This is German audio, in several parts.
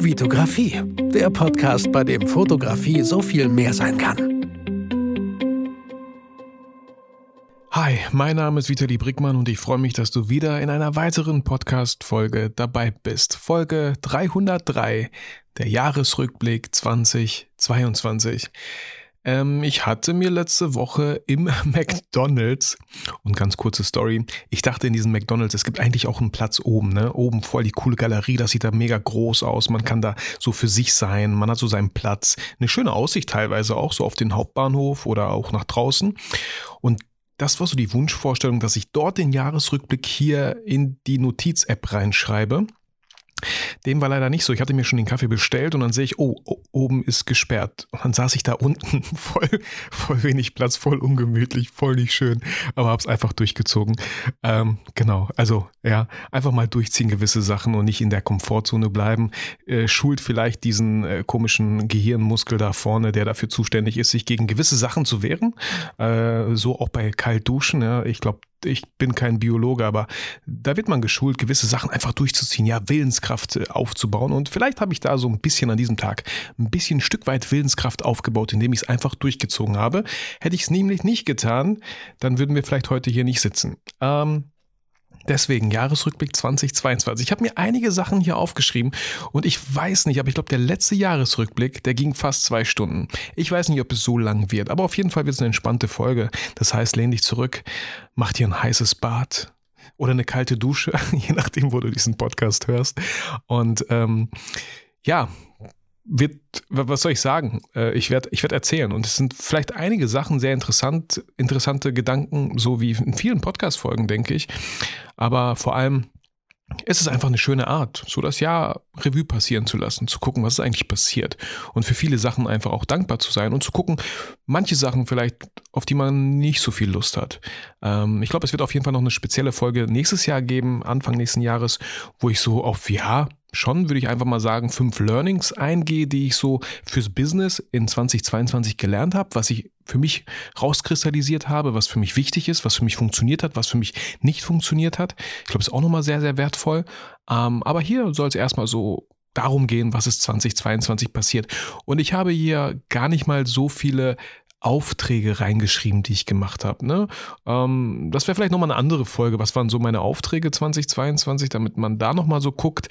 Vitografie, der Podcast, bei dem Fotografie so viel mehr sein kann. Hi, mein Name ist Vitali Brickmann und ich freue mich, dass du wieder in einer weiteren Podcast-Folge dabei bist. Folge 303, der Jahresrückblick 2022. Ähm, ich hatte mir letzte Woche im McDonald's, und ganz kurze Story, ich dachte in diesem McDonald's, es gibt eigentlich auch einen Platz oben, ne? Oben voll die coole Galerie, das sieht da mega groß aus, man kann da so für sich sein, man hat so seinen Platz. Eine schöne Aussicht teilweise auch so auf den Hauptbahnhof oder auch nach draußen. Und das war so die Wunschvorstellung, dass ich dort den Jahresrückblick hier in die Notiz-App reinschreibe. Dem war leider nicht so. Ich hatte mir schon den Kaffee bestellt und dann sehe ich, oh, oben ist gesperrt. Und dann saß ich da unten voll, voll wenig Platz, voll ungemütlich, voll nicht schön, aber habe es einfach durchgezogen. Ähm, genau, also ja, einfach mal durchziehen gewisse Sachen und nicht in der Komfortzone bleiben. Äh, schult vielleicht diesen äh, komischen Gehirnmuskel da vorne, der dafür zuständig ist, sich gegen gewisse Sachen zu wehren. Äh, so auch bei Kaltduschen. Ja. Ich glaube, ich bin kein Biologe, aber da wird man geschult, gewisse Sachen einfach durchzuziehen, ja, Willenskraft äh, aufzubauen. Und vielleicht habe ich da so ein bisschen an diesem Tag ein bisschen ein Stück weit Willenskraft aufgebaut, indem ich es einfach durchgezogen habe. Hätte ich es nämlich nicht getan, dann würden wir vielleicht heute hier nicht sitzen. Ähm, Deswegen Jahresrückblick 2022. Ich habe mir einige Sachen hier aufgeschrieben und ich weiß nicht, aber ich glaube, der letzte Jahresrückblick, der ging fast zwei Stunden. Ich weiß nicht, ob es so lang wird, aber auf jeden Fall wird es eine entspannte Folge. Das heißt, lehn dich zurück, mach dir ein heißes Bad oder eine kalte Dusche, je nachdem, wo du diesen Podcast hörst. Und ähm, ja, wird, was soll ich sagen? Äh, ich werde ich werd erzählen. Und es sind vielleicht einige Sachen sehr interessant, interessante Gedanken, so wie in vielen Podcast-Folgen, denke ich. Aber vor allem ist es einfach eine schöne Art, so das Jahr Revue passieren zu lassen, zu gucken, was ist eigentlich passiert und für viele Sachen einfach auch dankbar zu sein und zu gucken, manche Sachen vielleicht, auf die man nicht so viel Lust hat. Ähm, ich glaube, es wird auf jeden Fall noch eine spezielle Folge nächstes Jahr geben, Anfang nächsten Jahres, wo ich so auf, ja, schon, würde ich einfach mal sagen, fünf Learnings eingehe, die ich so fürs Business in 2022 gelernt habe, was ich für mich rauskristallisiert habe, was für mich wichtig ist, was für mich funktioniert hat, was für mich nicht funktioniert hat. Ich glaube, ist auch nochmal sehr, sehr wertvoll. Ähm, aber hier soll es erstmal so darum gehen, was ist 2022 passiert. Und ich habe hier gar nicht mal so viele Aufträge reingeschrieben, die ich gemacht habe. Ne? Ähm, das wäre vielleicht nochmal eine andere Folge. Was waren so meine Aufträge 2022, damit man da nochmal so guckt.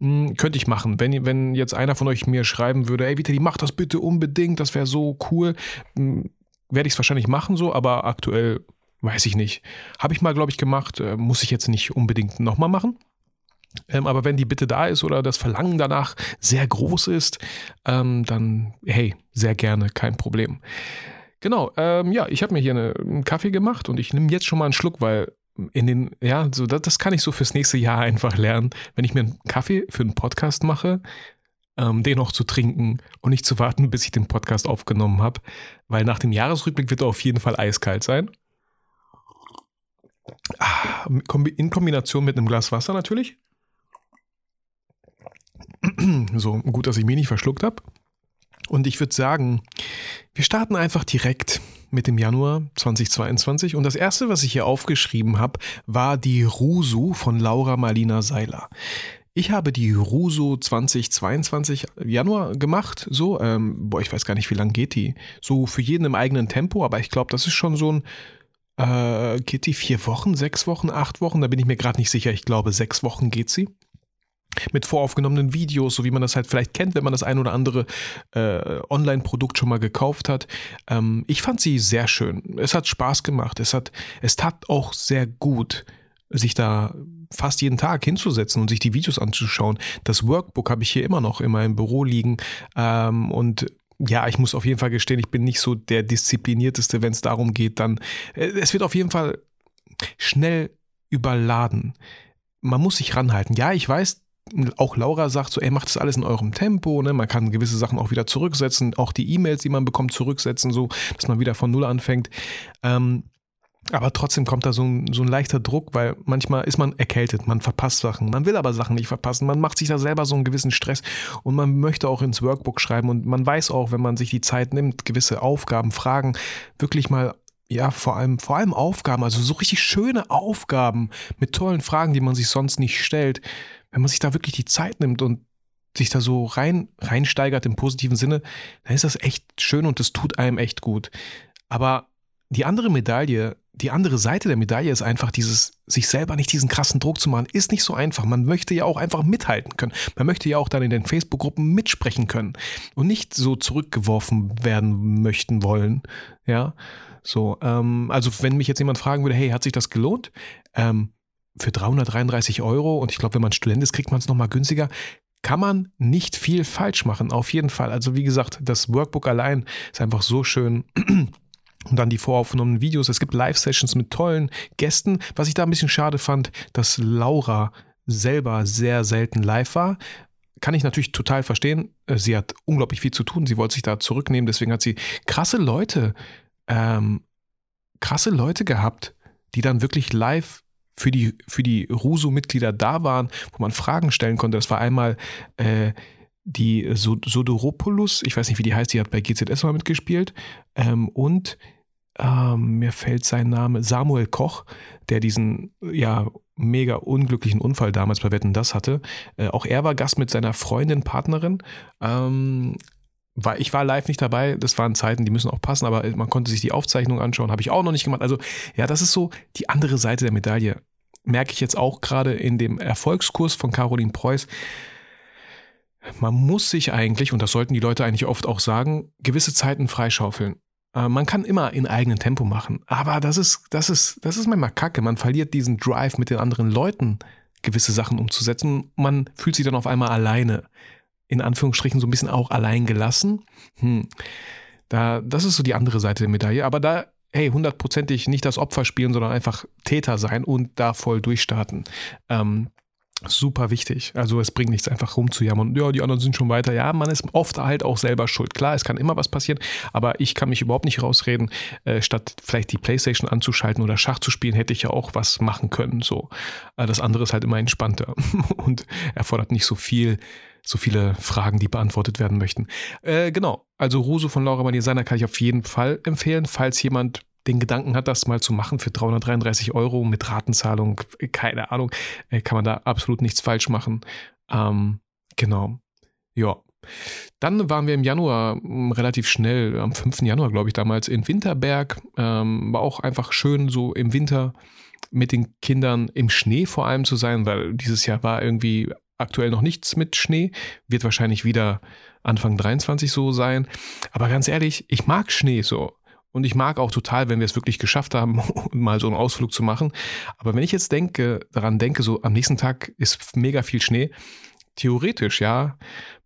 Hm, könnte ich machen. Wenn, wenn jetzt einer von euch mir schreiben würde, ey Vitali, mach das bitte unbedingt, das wäre so cool, hm, werde ich es wahrscheinlich machen so, aber aktuell weiß ich nicht. Habe ich mal, glaube ich, gemacht, äh, muss ich jetzt nicht unbedingt nochmal machen. Ähm, aber wenn die Bitte da ist oder das Verlangen danach sehr groß ist, ähm, dann hey, sehr gerne, kein Problem. Genau, ähm, ja, ich habe mir hier eine, einen Kaffee gemacht und ich nehme jetzt schon mal einen Schluck, weil in den, ja, so das, das, kann ich so fürs nächste Jahr einfach lernen. Wenn ich mir einen Kaffee für einen Podcast mache, ähm, den noch zu trinken und nicht zu warten, bis ich den Podcast aufgenommen habe, weil nach dem Jahresrückblick wird er auf jeden Fall eiskalt sein. Ah, in Kombination mit einem Glas Wasser natürlich. So gut, dass ich mich nicht verschluckt habe. Und ich würde sagen, wir starten einfach direkt mit dem Januar 2022. Und das erste, was ich hier aufgeschrieben habe, war die Rusu von Laura Marlina Seiler. Ich habe die Ruso 2022 Januar gemacht. So, ähm, boah, ich weiß gar nicht, wie lange geht die. So für jeden im eigenen Tempo, aber ich glaube, das ist schon so ein. Äh, geht die vier Wochen, sechs Wochen, acht Wochen? Da bin ich mir gerade nicht sicher. Ich glaube, sechs Wochen geht sie mit voraufgenommenen Videos, so wie man das halt vielleicht kennt, wenn man das ein oder andere äh, Online-Produkt schon mal gekauft hat. Ähm, ich fand sie sehr schön. Es hat Spaß gemacht. Es hat, es tat auch sehr gut, sich da fast jeden Tag hinzusetzen und sich die Videos anzuschauen. Das Workbook habe ich hier immer noch in meinem Büro liegen ähm, und ja, ich muss auf jeden Fall gestehen, ich bin nicht so der disziplinierteste, wenn es darum geht, dann äh, es wird auf jeden Fall schnell überladen. Man muss sich ranhalten. Ja, ich weiß, auch Laura sagt so, ey, macht das alles in eurem Tempo, ne? Man kann gewisse Sachen auch wieder zurücksetzen, auch die E-Mails, die man bekommt, zurücksetzen, so, dass man wieder von Null anfängt. Ähm, aber trotzdem kommt da so ein, so ein leichter Druck, weil manchmal ist man erkältet, man verpasst Sachen, man will aber Sachen nicht verpassen, man macht sich da selber so einen gewissen Stress und man möchte auch ins Workbook schreiben und man weiß auch, wenn man sich die Zeit nimmt, gewisse Aufgaben, Fragen wirklich mal ja, vor allem, vor allem Aufgaben, also so richtig schöne Aufgaben mit tollen Fragen, die man sich sonst nicht stellt, wenn man sich da wirklich die Zeit nimmt und sich da so rein, reinsteigert im positiven Sinne, dann ist das echt schön und das tut einem echt gut. Aber die andere Medaille, die andere Seite der Medaille ist einfach dieses, sich selber nicht diesen krassen Druck zu machen, ist nicht so einfach. Man möchte ja auch einfach mithalten können. Man möchte ja auch dann in den Facebook-Gruppen mitsprechen können und nicht so zurückgeworfen werden möchten wollen. Ja, so, ähm, also wenn mich jetzt jemand fragen würde, hey, hat sich das gelohnt? Ähm, für 333 Euro und ich glaube, wenn man Student ist, kriegt man es nochmal günstiger kann man nicht viel falsch machen, auf jeden Fall. Also wie gesagt, das Workbook allein ist einfach so schön. Und dann die voraufgenommenen Videos. Es gibt Live-Sessions mit tollen Gästen. Was ich da ein bisschen schade fand, dass Laura selber sehr selten live war. Kann ich natürlich total verstehen. Sie hat unglaublich viel zu tun. Sie wollte sich da zurücknehmen. Deswegen hat sie krasse Leute, ähm, krasse Leute gehabt, die dann wirklich live für die, für die Ruso-Mitglieder da waren, wo man Fragen stellen konnte. Das war einmal äh, die Sodoropoulos, ich weiß nicht, wie die heißt, die hat bei GZS mal mitgespielt. Ähm, und ähm, mir fällt sein Name, Samuel Koch, der diesen ja mega unglücklichen Unfall damals bei Wetten das hatte. Äh, auch er war Gast mit seiner Freundin, Partnerin. Ähm, war, ich war live nicht dabei, das waren Zeiten, die müssen auch passen, aber man konnte sich die Aufzeichnung anschauen, habe ich auch noch nicht gemacht. Also ja, das ist so die andere Seite der Medaille. Merke ich jetzt auch gerade in dem Erfolgskurs von Caroline Preuß. Man muss sich eigentlich, und das sollten die Leute eigentlich oft auch sagen, gewisse Zeiten freischaufeln. Äh, man kann immer in eigenem Tempo machen, aber das ist, das ist, das ist manchmal kacke. Man verliert diesen Drive mit den anderen Leuten, gewisse Sachen umzusetzen. Man fühlt sich dann auf einmal alleine in Anführungsstrichen so ein bisschen auch allein gelassen. Hm. Da, das ist so die andere Seite der Medaille. Aber da, hey, hundertprozentig nicht das Opfer spielen, sondern einfach Täter sein und da voll durchstarten. Ähm, super wichtig. Also es bringt nichts einfach rumzujammern. Ja, die anderen sind schon weiter. Ja, man ist oft halt auch selber schuld. Klar, es kann immer was passieren, aber ich kann mich überhaupt nicht rausreden. Äh, statt vielleicht die Playstation anzuschalten oder Schach zu spielen, hätte ich ja auch was machen können. So, äh, das andere ist halt immer entspannter und erfordert nicht so viel so viele Fragen, die beantwortet werden möchten. Äh, genau, also Ruso von Laura Designer kann ich auf jeden Fall empfehlen, falls jemand den Gedanken hat, das mal zu machen für 333 Euro mit Ratenzahlung, keine Ahnung, äh, kann man da absolut nichts falsch machen. Ähm, genau. Ja. Dann waren wir im Januar hm, relativ schnell, am 5. Januar, glaube ich, damals in Winterberg. Ähm, war auch einfach schön, so im Winter mit den Kindern im Schnee vor allem zu sein, weil dieses Jahr war irgendwie aktuell noch nichts mit Schnee, wird wahrscheinlich wieder Anfang 23 so sein. Aber ganz ehrlich, ich mag Schnee so. Und ich mag auch total, wenn wir es wirklich geschafft haben, mal so einen Ausflug zu machen. Aber wenn ich jetzt denke, daran denke, so am nächsten Tag ist mega viel Schnee, theoretisch, ja,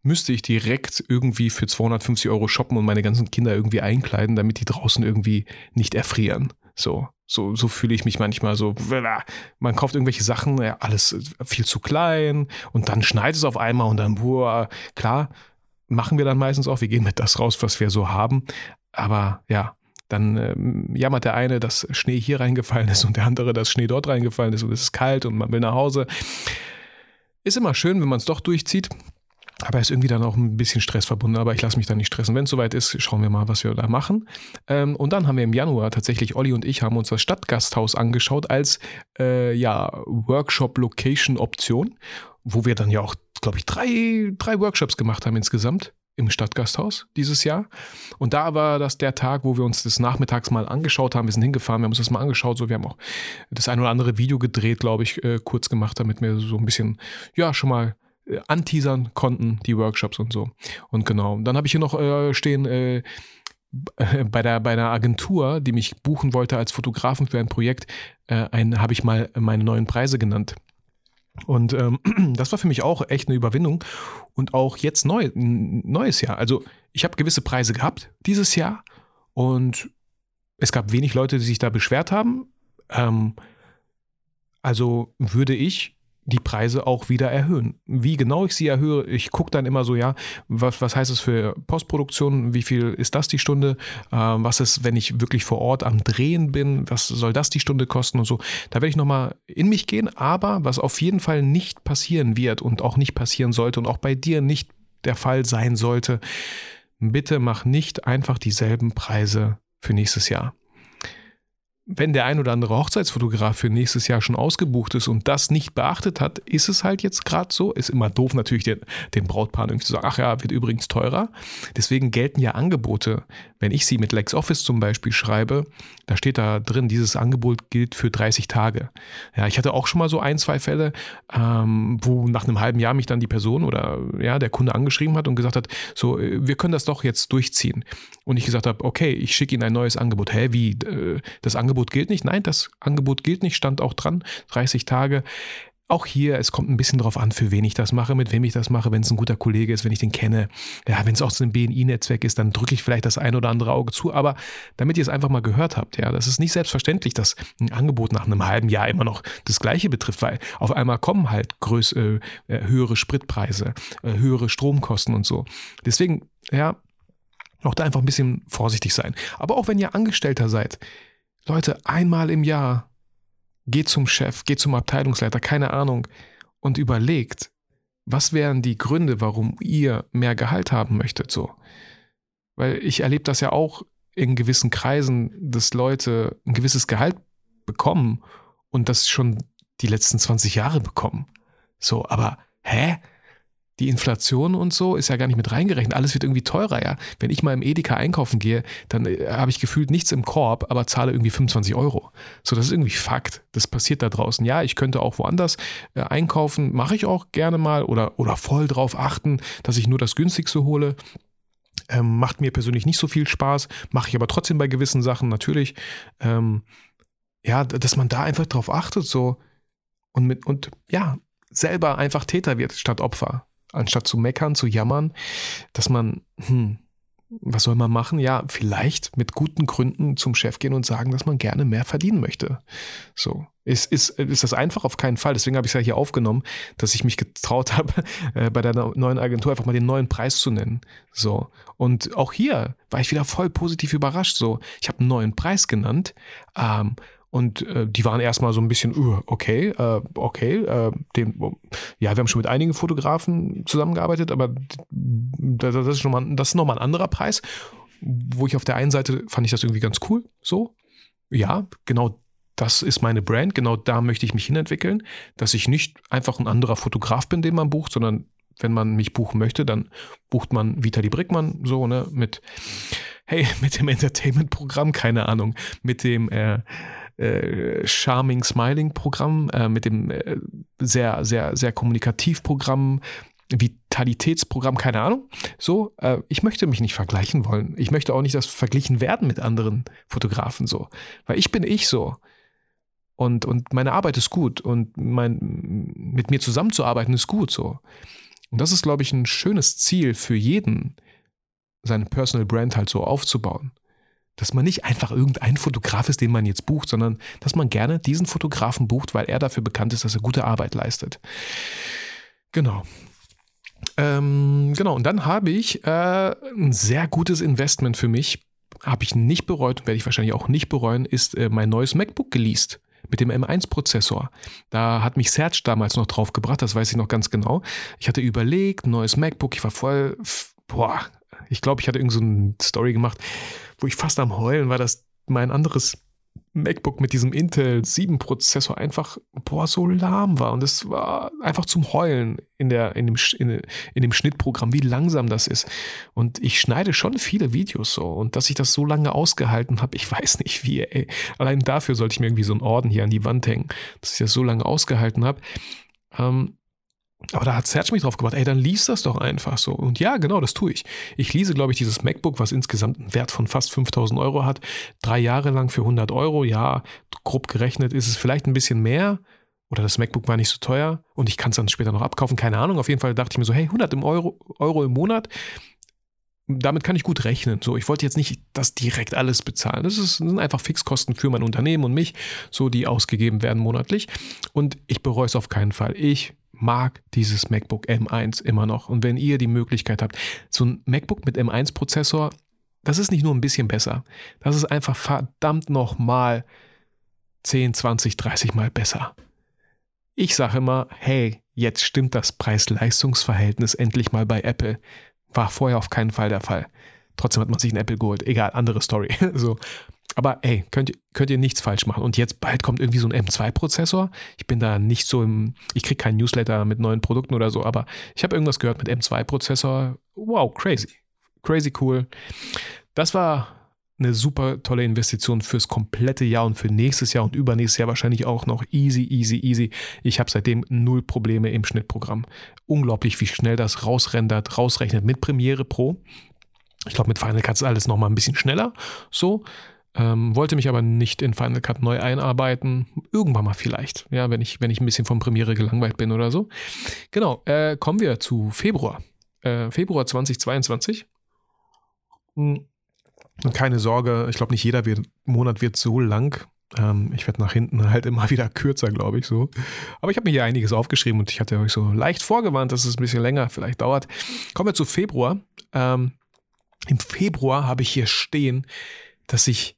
müsste ich direkt irgendwie für 250 Euro shoppen und meine ganzen Kinder irgendwie einkleiden, damit die draußen irgendwie nicht erfrieren. So, so, so fühle ich mich manchmal so. Man kauft irgendwelche Sachen, ja, alles viel zu klein und dann schneit es auf einmal und dann, boah, klar, machen wir dann meistens auch. Wir gehen mit das raus, was wir so haben. Aber ja, dann ähm, jammert der eine, dass Schnee hier reingefallen ist und der andere, dass Schnee dort reingefallen ist und es ist kalt und man will nach Hause. Ist immer schön, wenn man es doch durchzieht. Aber ist irgendwie dann auch ein bisschen Stress verbunden. Aber ich lasse mich da nicht stressen. Wenn es soweit ist, schauen wir mal, was wir da machen. Ähm, und dann haben wir im Januar tatsächlich, Olli und ich haben uns das Stadtgasthaus angeschaut als äh, ja, Workshop-Location-Option, wo wir dann ja auch, glaube ich, drei, drei Workshops gemacht haben insgesamt im Stadtgasthaus dieses Jahr. Und da war das der Tag, wo wir uns das nachmittags mal angeschaut haben. Wir sind hingefahren, wir haben uns das mal angeschaut. So, wir haben auch das ein oder andere Video gedreht, glaube ich, äh, kurz gemacht, damit wir so ein bisschen, ja, schon mal äh, anteasern konnten, die Workshops und so. Und genau, dann habe ich hier noch äh, stehen, äh, bei der bei einer Agentur, die mich buchen wollte als Fotografen für ein Projekt, äh, habe ich mal meine neuen Preise genannt. Und ähm, das war für mich auch echt eine Überwindung. Und auch jetzt neu, neues Jahr. Also ich habe gewisse Preise gehabt dieses Jahr und es gab wenig Leute, die sich da beschwert haben. Ähm, also würde ich die Preise auch wieder erhöhen. Wie genau ich sie erhöhe, ich gucke dann immer so, ja, was, was heißt es für Postproduktion, wie viel ist das die Stunde, äh, was ist, wenn ich wirklich vor Ort am Drehen bin, was soll das die Stunde kosten und so. Da werde ich nochmal in mich gehen, aber was auf jeden Fall nicht passieren wird und auch nicht passieren sollte und auch bei dir nicht der Fall sein sollte, bitte mach nicht einfach dieselben Preise für nächstes Jahr wenn der ein oder andere Hochzeitsfotograf für nächstes Jahr schon ausgebucht ist und das nicht beachtet hat, ist es halt jetzt gerade so. Ist immer doof natürlich den, den Brautpaaren irgendwie zu sagen, ach ja, wird übrigens teurer. Deswegen gelten ja Angebote. Wenn ich sie mit LexOffice zum Beispiel schreibe, da steht da drin, dieses Angebot gilt für 30 Tage. Ja, ich hatte auch schon mal so ein, zwei Fälle, ähm, wo nach einem halben Jahr mich dann die Person oder ja, der Kunde angeschrieben hat und gesagt hat, so, äh, wir können das doch jetzt durchziehen. Und ich gesagt habe, okay, ich schicke Ihnen ein neues Angebot. Hä, wie? Äh, das Angebot gilt nicht? Nein, das Angebot gilt nicht, stand auch dran, 30 Tage. Auch hier, es kommt ein bisschen drauf an, für wen ich das mache, mit wem ich das mache, wenn es ein guter Kollege ist, wenn ich den kenne. Ja, wenn es aus dem BNI-Netzwerk ist, dann drücke ich vielleicht das ein oder andere Auge zu. Aber damit ihr es einfach mal gehört habt, ja, das ist nicht selbstverständlich, dass ein Angebot nach einem halben Jahr immer noch das Gleiche betrifft, weil auf einmal kommen halt größ, äh, äh höhere Spritpreise, äh, höhere Stromkosten und so. Deswegen, ja, auch da einfach ein bisschen vorsichtig sein. Aber auch wenn ihr Angestellter seid, Leute, einmal im Jahr geht zum Chef, geht zum Abteilungsleiter, keine Ahnung, und überlegt, was wären die Gründe, warum ihr mehr Gehalt haben möchtet, so. Weil ich erlebe das ja auch in gewissen Kreisen, dass Leute ein gewisses Gehalt bekommen und das schon die letzten 20 Jahre bekommen. So, aber hä? Die Inflation und so ist ja gar nicht mit reingerechnet. Alles wird irgendwie teurer, ja. Wenn ich mal im Edeka einkaufen gehe, dann äh, habe ich gefühlt nichts im Korb, aber zahle irgendwie 25 Euro. So, das ist irgendwie Fakt. Das passiert da draußen. Ja, ich könnte auch woanders äh, einkaufen, mache ich auch gerne mal oder, oder voll drauf achten, dass ich nur das günstigste hole. Ähm, macht mir persönlich nicht so viel Spaß, mache ich aber trotzdem bei gewissen Sachen natürlich. Ähm, ja, dass man da einfach drauf achtet, so und mit und ja, selber einfach Täter wird statt Opfer anstatt zu meckern, zu jammern, dass man, hm, was soll man machen? Ja, vielleicht mit guten Gründen zum Chef gehen und sagen, dass man gerne mehr verdienen möchte. So. Ist, ist, ist das einfach? Auf keinen Fall. Deswegen habe ich es ja hier aufgenommen, dass ich mich getraut habe, äh, bei der neuen Agentur einfach mal den neuen Preis zu nennen. So. Und auch hier war ich wieder voll positiv überrascht. So. Ich habe einen neuen Preis genannt. Ähm, und äh, die waren erstmal so ein bisschen, uh, okay, äh, okay, äh, den, ja, wir haben schon mit einigen Fotografen zusammengearbeitet, aber das, das ist schon mal, das ist nochmal ein anderer Preis, wo ich auf der einen Seite fand ich das irgendwie ganz cool, so, ja, genau das ist meine Brand, genau da möchte ich mich hinentwickeln, dass ich nicht einfach ein anderer Fotograf bin, den man bucht, sondern wenn man mich buchen möchte, dann bucht man Vitali Brickmann so, ne, mit, hey, mit dem Entertainment-Programm, keine Ahnung, mit dem, äh, äh, Charming Smiling Programm, äh, mit dem äh, sehr, sehr, sehr kommunikativ Programm, Vitalitätsprogramm, keine Ahnung. So, äh, ich möchte mich nicht vergleichen wollen. Ich möchte auch nicht, dass verglichen werden mit anderen Fotografen so. Weil ich bin ich so. Und, und meine Arbeit ist gut und mein, mit mir zusammenzuarbeiten ist gut so. Und das ist, glaube ich, ein schönes Ziel für jeden, seine Personal Brand halt so aufzubauen. Dass man nicht einfach irgendein Fotograf ist, den man jetzt bucht, sondern dass man gerne diesen Fotografen bucht, weil er dafür bekannt ist, dass er gute Arbeit leistet. Genau. Ähm, genau, und dann habe ich äh, ein sehr gutes Investment für mich, habe ich nicht bereut und werde ich wahrscheinlich auch nicht bereuen, ist äh, mein neues MacBook geleast mit dem M1-Prozessor. Da hat mich Serge damals noch drauf gebracht, das weiß ich noch ganz genau. Ich hatte überlegt, neues MacBook, ich war voll, boah, ich glaube, ich hatte irgend so eine Story gemacht, wo ich fast am Heulen war, dass mein anderes MacBook mit diesem Intel 7 Prozessor einfach, boah, so lahm war. Und es war einfach zum Heulen in, der, in, dem, in, in dem Schnittprogramm, wie langsam das ist. Und ich schneide schon viele Videos so. Und dass ich das so lange ausgehalten habe, ich weiß nicht wie, ey. Allein dafür sollte ich mir irgendwie so einen Orden hier an die Wand hängen, dass ich das so lange ausgehalten habe. Ähm, aber da hat Serge mich drauf gebracht, ey, dann lies das doch einfach so. Und ja, genau, das tue ich. Ich lese, glaube ich, dieses MacBook, was insgesamt einen Wert von fast 5000 Euro hat, drei Jahre lang für 100 Euro. Ja, grob gerechnet ist es vielleicht ein bisschen mehr. Oder das MacBook war nicht so teuer und ich kann es dann später noch abkaufen, keine Ahnung. Auf jeden Fall dachte ich mir so, hey, 100 im Euro, Euro im Monat, damit kann ich gut rechnen. So, ich wollte jetzt nicht das direkt alles bezahlen. Das, ist, das sind einfach Fixkosten für mein Unternehmen und mich, so die ausgegeben werden monatlich. Und ich bereue es auf keinen Fall. Ich mag dieses MacBook M1 immer noch. Und wenn ihr die Möglichkeit habt, so ein MacBook mit M1-Prozessor, das ist nicht nur ein bisschen besser. Das ist einfach verdammt nochmal 10, 20, 30 Mal besser. Ich sage immer, hey, jetzt stimmt das Preis-Leistungs-Verhältnis endlich mal bei Apple. War vorher auf keinen Fall der Fall. Trotzdem hat man sich ein Apple geholt. Egal, andere Story. so. Aber ey, könnt, könnt ihr nichts falsch machen. Und jetzt bald kommt irgendwie so ein M2-Prozessor. Ich bin da nicht so im, ich kriege keinen Newsletter mit neuen Produkten oder so, aber ich habe irgendwas gehört mit M2-Prozessor. Wow, crazy. Crazy cool. Das war eine super tolle Investition fürs komplette Jahr und für nächstes Jahr und übernächstes Jahr wahrscheinlich auch noch easy, easy, easy. Ich habe seitdem null Probleme im Schnittprogramm. Unglaublich, wie schnell das rausrendert, rausrechnet mit Premiere Pro. Ich glaube, mit Final Cut ist alles nochmal ein bisschen schneller. So. Ähm, wollte mich aber nicht in Final Cut neu einarbeiten. Irgendwann mal vielleicht. Ja, wenn ich, wenn ich ein bisschen von Premiere gelangweilt bin oder so. Genau. Äh, kommen wir zu Februar. Äh, Februar 2022. Hm. Keine Sorge, ich glaube, nicht jeder wird, Monat wird so lang. Ähm, ich werde nach hinten halt immer wieder kürzer, glaube ich so. Aber ich habe mir hier einiges aufgeschrieben und ich hatte euch so leicht vorgewarnt, dass es ein bisschen länger vielleicht dauert. Kommen wir zu Februar. Ähm, Im Februar habe ich hier stehen, dass ich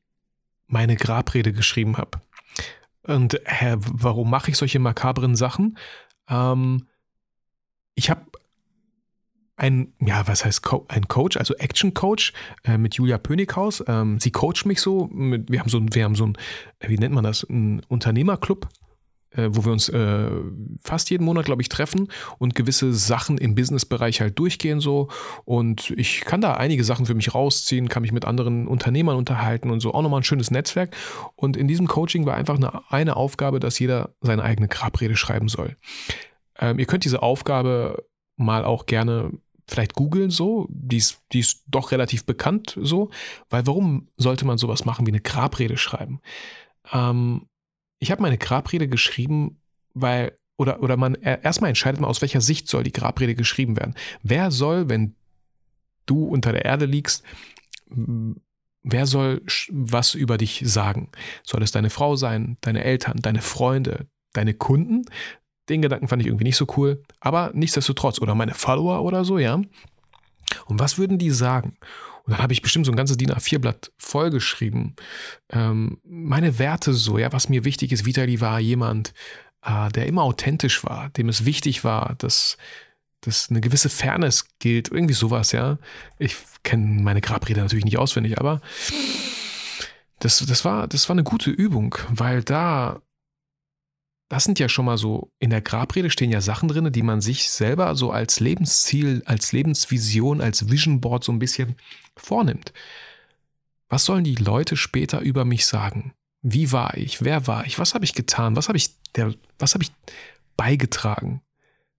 meine Grabrede geschrieben habe. Und hä, warum mache ich solche makabren Sachen? Ähm, ich habe ein, ja, was heißt Co ein Coach, also Action Coach äh, mit Julia Pönighaus. Ähm, sie coacht mich so. Mit, wir haben so, wir haben so ein, wie nennt man das, ein Unternehmerclub, äh, wo wir uns äh, fast jeden Monat, glaube ich, treffen und gewisse Sachen im Businessbereich halt durchgehen so. Und ich kann da einige Sachen für mich rausziehen, kann mich mit anderen Unternehmern unterhalten und so. Auch nochmal ein schönes Netzwerk. Und in diesem Coaching war einfach eine, eine Aufgabe, dass jeder seine eigene Grabrede schreiben soll. Ähm, ihr könnt diese Aufgabe mal auch gerne vielleicht googeln so, die ist, die ist doch relativ bekannt so, weil warum sollte man sowas machen wie eine Grabrede schreiben? Ähm, ich habe meine Grabrede geschrieben, weil, oder, oder man erstmal entscheidet man, aus welcher Sicht soll die Grabrede geschrieben werden. Wer soll, wenn du unter der Erde liegst, wer soll was über dich sagen? Soll es deine Frau sein, deine Eltern, deine Freunde, deine Kunden? Den Gedanken fand ich irgendwie nicht so cool, aber nichtsdestotrotz, oder meine Follower oder so, ja. Und was würden die sagen? Und dann habe ich bestimmt so ein ganzes DIN A4-Blatt vollgeschrieben. Ähm, meine Werte so, ja, was mir wichtig ist. Vitali war jemand, äh, der immer authentisch war, dem es wichtig war, dass, dass eine gewisse Fairness gilt. Irgendwie sowas, ja. Ich kenne meine Grabrede natürlich nicht auswendig, aber das, das, war, das war eine gute Übung, weil da das sind ja schon mal so, in der Grabrede stehen ja Sachen drin, die man sich selber so als Lebensziel, als Lebensvision, als Vision Board so ein bisschen vornimmt. Was sollen die Leute später über mich sagen? Wie war ich? Wer war ich? Was habe ich getan? Was habe ich, der, was habe ich beigetragen?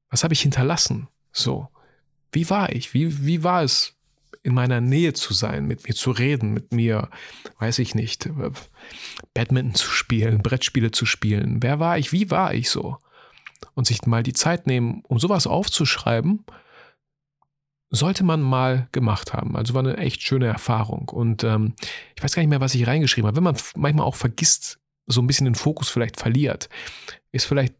Was habe ich hinterlassen? So. Wie war ich? Wie, wie war es, in meiner Nähe zu sein, mit mir zu reden, mit mir, weiß ich nicht, Badminton zu spielen, Brettspiele zu spielen. Wer war ich? Wie war ich so? Und sich mal die Zeit nehmen, um sowas aufzuschreiben, sollte man mal gemacht haben. Also war eine echt schöne Erfahrung. Und ähm, ich weiß gar nicht mehr, was ich reingeschrieben habe. Wenn man manchmal auch vergisst, so ein bisschen den Fokus vielleicht verliert, ist vielleicht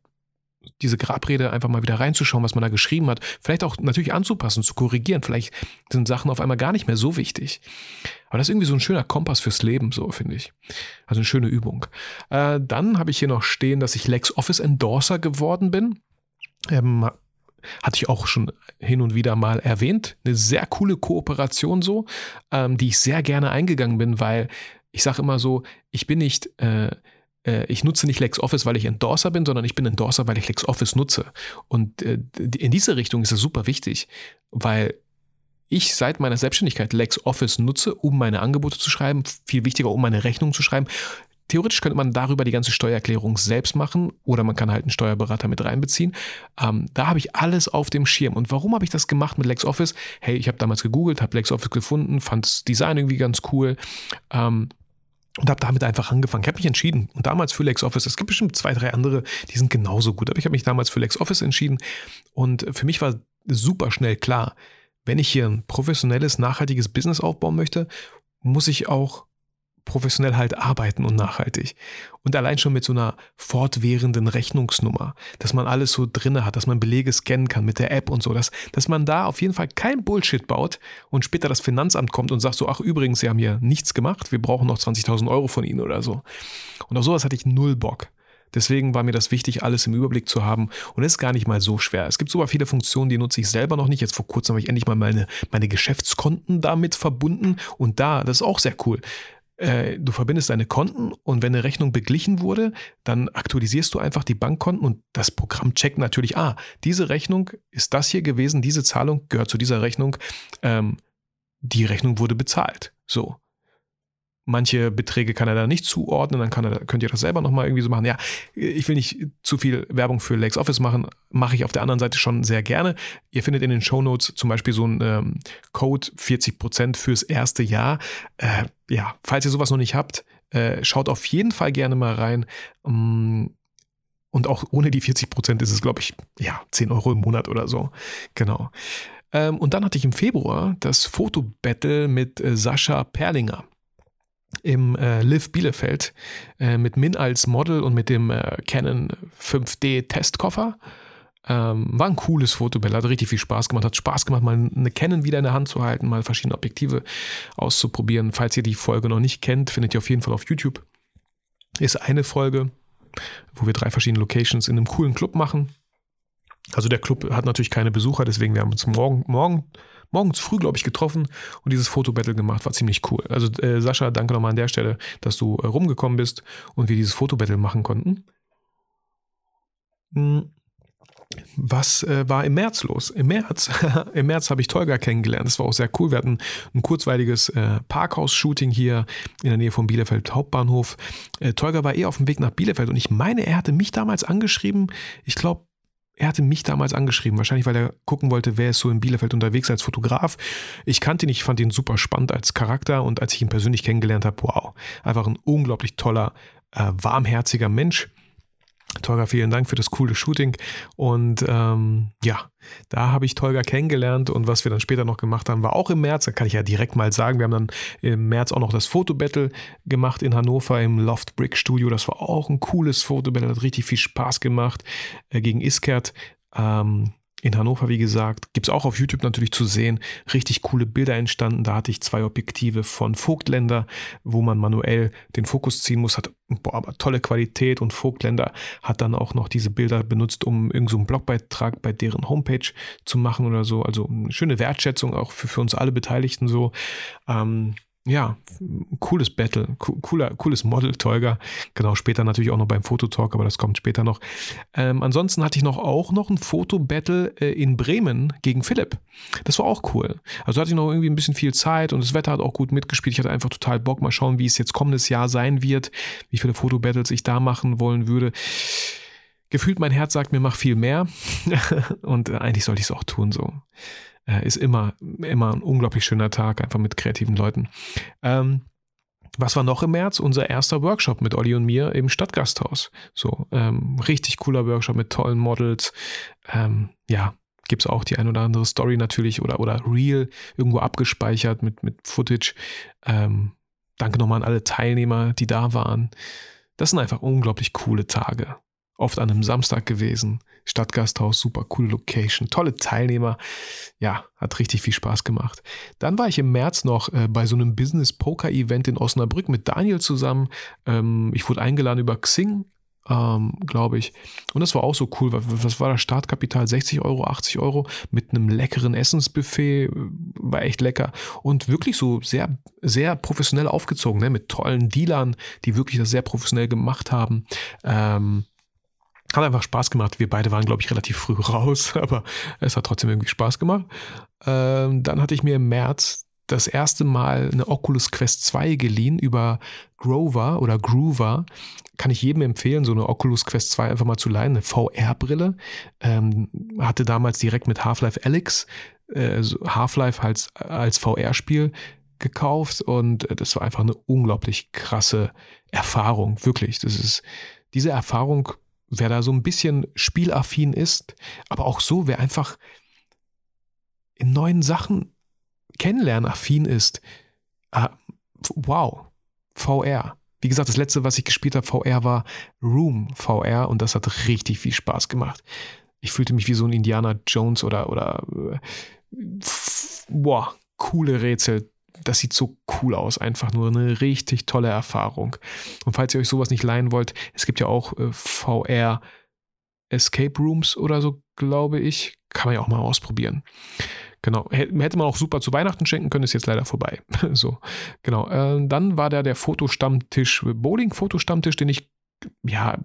diese Grabrede einfach mal wieder reinzuschauen, was man da geschrieben hat. Vielleicht auch natürlich anzupassen, zu korrigieren. Vielleicht sind Sachen auf einmal gar nicht mehr so wichtig. Aber das ist irgendwie so ein schöner Kompass fürs Leben, so finde ich. Also eine schöne Übung. Äh, dann habe ich hier noch stehen, dass ich LexOffice Endorser geworden bin. Ähm, hatte ich auch schon hin und wieder mal erwähnt. Eine sehr coole Kooperation so, ähm, die ich sehr gerne eingegangen bin, weil ich sage immer so, ich bin nicht äh, ich nutze nicht LexOffice, weil ich Endorser bin, sondern ich bin Endorser, weil ich LexOffice nutze. Und äh, in diese Richtung ist es super wichtig, weil ich seit meiner Selbstständigkeit LexOffice nutze, um meine Angebote zu schreiben, viel wichtiger, um meine Rechnung zu schreiben. Theoretisch könnte man darüber die ganze Steuererklärung selbst machen oder man kann halt einen Steuerberater mit reinbeziehen. Ähm, da habe ich alles auf dem Schirm. Und warum habe ich das gemacht mit LexOffice? Hey, ich habe damals gegoogelt, habe LexOffice gefunden, fand das Design irgendwie ganz cool. Ähm, und habe damit einfach angefangen. Ich habe mich entschieden. Und damals für LexOffice. Es gibt bestimmt zwei, drei andere, die sind genauso gut. Aber ich habe mich damals für LexOffice entschieden. Und für mich war super schnell klar, wenn ich hier ein professionelles, nachhaltiges Business aufbauen möchte, muss ich auch professionell halt arbeiten und nachhaltig. Und allein schon mit so einer fortwährenden Rechnungsnummer, dass man alles so drinne hat, dass man Belege scannen kann mit der App und so, dass, dass man da auf jeden Fall kein Bullshit baut und später das Finanzamt kommt und sagt so, ach übrigens, Sie haben hier nichts gemacht, wir brauchen noch 20.000 Euro von Ihnen oder so. Und auf sowas hatte ich null Bock. Deswegen war mir das wichtig, alles im Überblick zu haben. Und es ist gar nicht mal so schwer. Es gibt super viele Funktionen, die nutze ich selber noch nicht. Jetzt vor kurzem habe ich endlich mal meine, meine Geschäftskonten damit verbunden. Und da, das ist auch sehr cool äh, du verbindest deine Konten und wenn eine Rechnung beglichen wurde, dann aktualisierst du einfach die Bankkonten und das Programm checkt natürlich, ah, diese Rechnung ist das hier gewesen, diese Zahlung gehört zu dieser Rechnung, ähm, die Rechnung wurde bezahlt. So. Manche Beträge kann er da nicht zuordnen, dann kann er, könnt ihr das selber nochmal irgendwie so machen. Ja, ich will nicht zu viel Werbung für LexOffice machen, mache ich auf der anderen Seite schon sehr gerne. Ihr findet in den Show Notes zum Beispiel so einen ähm, Code 40% fürs erste Jahr. Äh, ja, falls ihr sowas noch nicht habt, äh, schaut auf jeden Fall gerne mal rein. Mm, und auch ohne die 40% ist es, glaube ich, ja, 10 Euro im Monat oder so. Genau. Ähm, und dann hatte ich im Februar das Fotobattle mit äh, Sascha Perlinger im äh, Live Bielefeld äh, mit Min als Model und mit dem äh, Canon 5D Testkoffer. Ähm, war ein cooles Fotobild, hat richtig viel Spaß gemacht, hat Spaß gemacht, mal eine Canon wieder in der Hand zu halten, mal verschiedene Objektive auszuprobieren. Falls ihr die Folge noch nicht kennt, findet ihr auf jeden Fall auf YouTube. Ist eine Folge, wo wir drei verschiedene Locations in einem coolen Club machen. Also der Club hat natürlich keine Besucher, deswegen wir haben uns morgen, morgen morgens früh, glaube ich, getroffen und dieses Fotobattle gemacht. War ziemlich cool. Also äh, Sascha, danke nochmal an der Stelle, dass du äh, rumgekommen bist und wir dieses Fotobattle machen konnten. Hm. Was äh, war im März los? Im März, im März habe ich Tolga kennengelernt. Das war auch sehr cool. Wir hatten ein kurzweiliges äh, Parkhaus-Shooting hier in der Nähe vom Bielefeld Hauptbahnhof. Äh, Tolga war eh auf dem Weg nach Bielefeld und ich meine, er hatte mich damals angeschrieben. Ich glaube, er hatte mich damals angeschrieben, wahrscheinlich weil er gucken wollte, wer ist so in Bielefeld unterwegs als Fotograf. Ich kannte ihn, ich fand ihn super spannend als Charakter und als ich ihn persönlich kennengelernt habe, wow, einfach ein unglaublich toller, äh, warmherziger Mensch. Tolga, vielen Dank für das coole Shooting. Und ähm, ja, da habe ich Tolga kennengelernt und was wir dann später noch gemacht haben, war auch im März. Da kann ich ja direkt mal sagen, wir haben dann im März auch noch das Fotobattle gemacht in Hannover im Loft Brick Studio. Das war auch ein cooles Fotobattle, hat richtig viel Spaß gemacht äh, gegen Iskert. Ähm, in Hannover, wie gesagt, gibt es auch auf YouTube natürlich zu sehen. Richtig coole Bilder entstanden. Da hatte ich zwei Objektive von Vogtländer, wo man manuell den Fokus ziehen muss. Hat boah, aber tolle Qualität und Vogtländer hat dann auch noch diese Bilder benutzt, um irgendeinen so Blogbeitrag bei deren Homepage zu machen oder so. Also eine schöne Wertschätzung auch für, für uns alle Beteiligten so. Ähm, ja, cooles Battle, cooler, cooles Model, Tolga. Genau, später natürlich auch noch beim Fototalk, aber das kommt später noch. Ähm, ansonsten hatte ich noch auch noch ein Fotobattle äh, in Bremen gegen Philipp. Das war auch cool. Also hatte ich noch irgendwie ein bisschen viel Zeit und das Wetter hat auch gut mitgespielt. Ich hatte einfach total Bock, mal schauen, wie es jetzt kommendes Jahr sein wird, wie viele Fotobattles ich da machen wollen würde. Gefühlt mein Herz sagt mir, mach viel mehr. und äh, eigentlich sollte ich es auch tun so äh, ist immer, immer ein unglaublich schöner Tag, einfach mit kreativen Leuten. Ähm, was war noch im März? Unser erster Workshop mit Olli und mir im Stadtgasthaus. So, ähm, richtig cooler Workshop mit tollen Models. Ähm, ja, gibt es auch die ein oder andere Story natürlich oder, oder Real irgendwo abgespeichert mit, mit Footage. Ähm, danke nochmal an alle Teilnehmer, die da waren. Das sind einfach unglaublich coole Tage. Oft an einem Samstag gewesen. Stadtgasthaus, super coole Location, tolle Teilnehmer. Ja, hat richtig viel Spaß gemacht. Dann war ich im März noch äh, bei so einem Business-Poker-Event in Osnabrück mit Daniel zusammen. Ähm, ich wurde eingeladen über Xing, ähm, glaube ich. Und das war auch so cool. Was war das Startkapital? 60 Euro, 80 Euro mit einem leckeren Essensbuffet. War echt lecker. Und wirklich so sehr, sehr professionell aufgezogen, ne? mit tollen Dealern, die wirklich das sehr professionell gemacht haben. Ähm, hat einfach Spaß gemacht. Wir beide waren, glaube ich, relativ früh raus, aber es hat trotzdem irgendwie Spaß gemacht. Ähm, dann hatte ich mir im März das erste Mal eine Oculus Quest 2 geliehen über Grover oder Groover. Kann ich jedem empfehlen, so eine Oculus Quest 2 einfach mal zu leihen, eine VR-Brille. Ähm, hatte damals direkt mit Half-Life Alyx, äh, Half-Life als, als VR-Spiel gekauft und das war einfach eine unglaublich krasse Erfahrung, wirklich. Das ist, diese Erfahrung wer da so ein bisschen spielaffin ist, aber auch so, wer einfach in neuen Sachen kennenlernaffin ist. Ah, wow, VR. Wie gesagt, das letzte, was ich gespielt habe, VR war Room VR und das hat richtig viel Spaß gemacht. Ich fühlte mich wie so ein Indiana Jones oder, oder äh, boah, coole Rätsel, das sieht so cool aus. Einfach nur eine richtig tolle Erfahrung. Und falls ihr euch sowas nicht leihen wollt, es gibt ja auch äh, VR Escape Rooms oder so, glaube ich. Kann man ja auch mal ausprobieren. Genau. Hätte man auch super zu Weihnachten schenken können, ist jetzt leider vorbei. so, genau. Äh, dann war da der Fotostammtisch, Bowling-Fotostammtisch, den ich ja,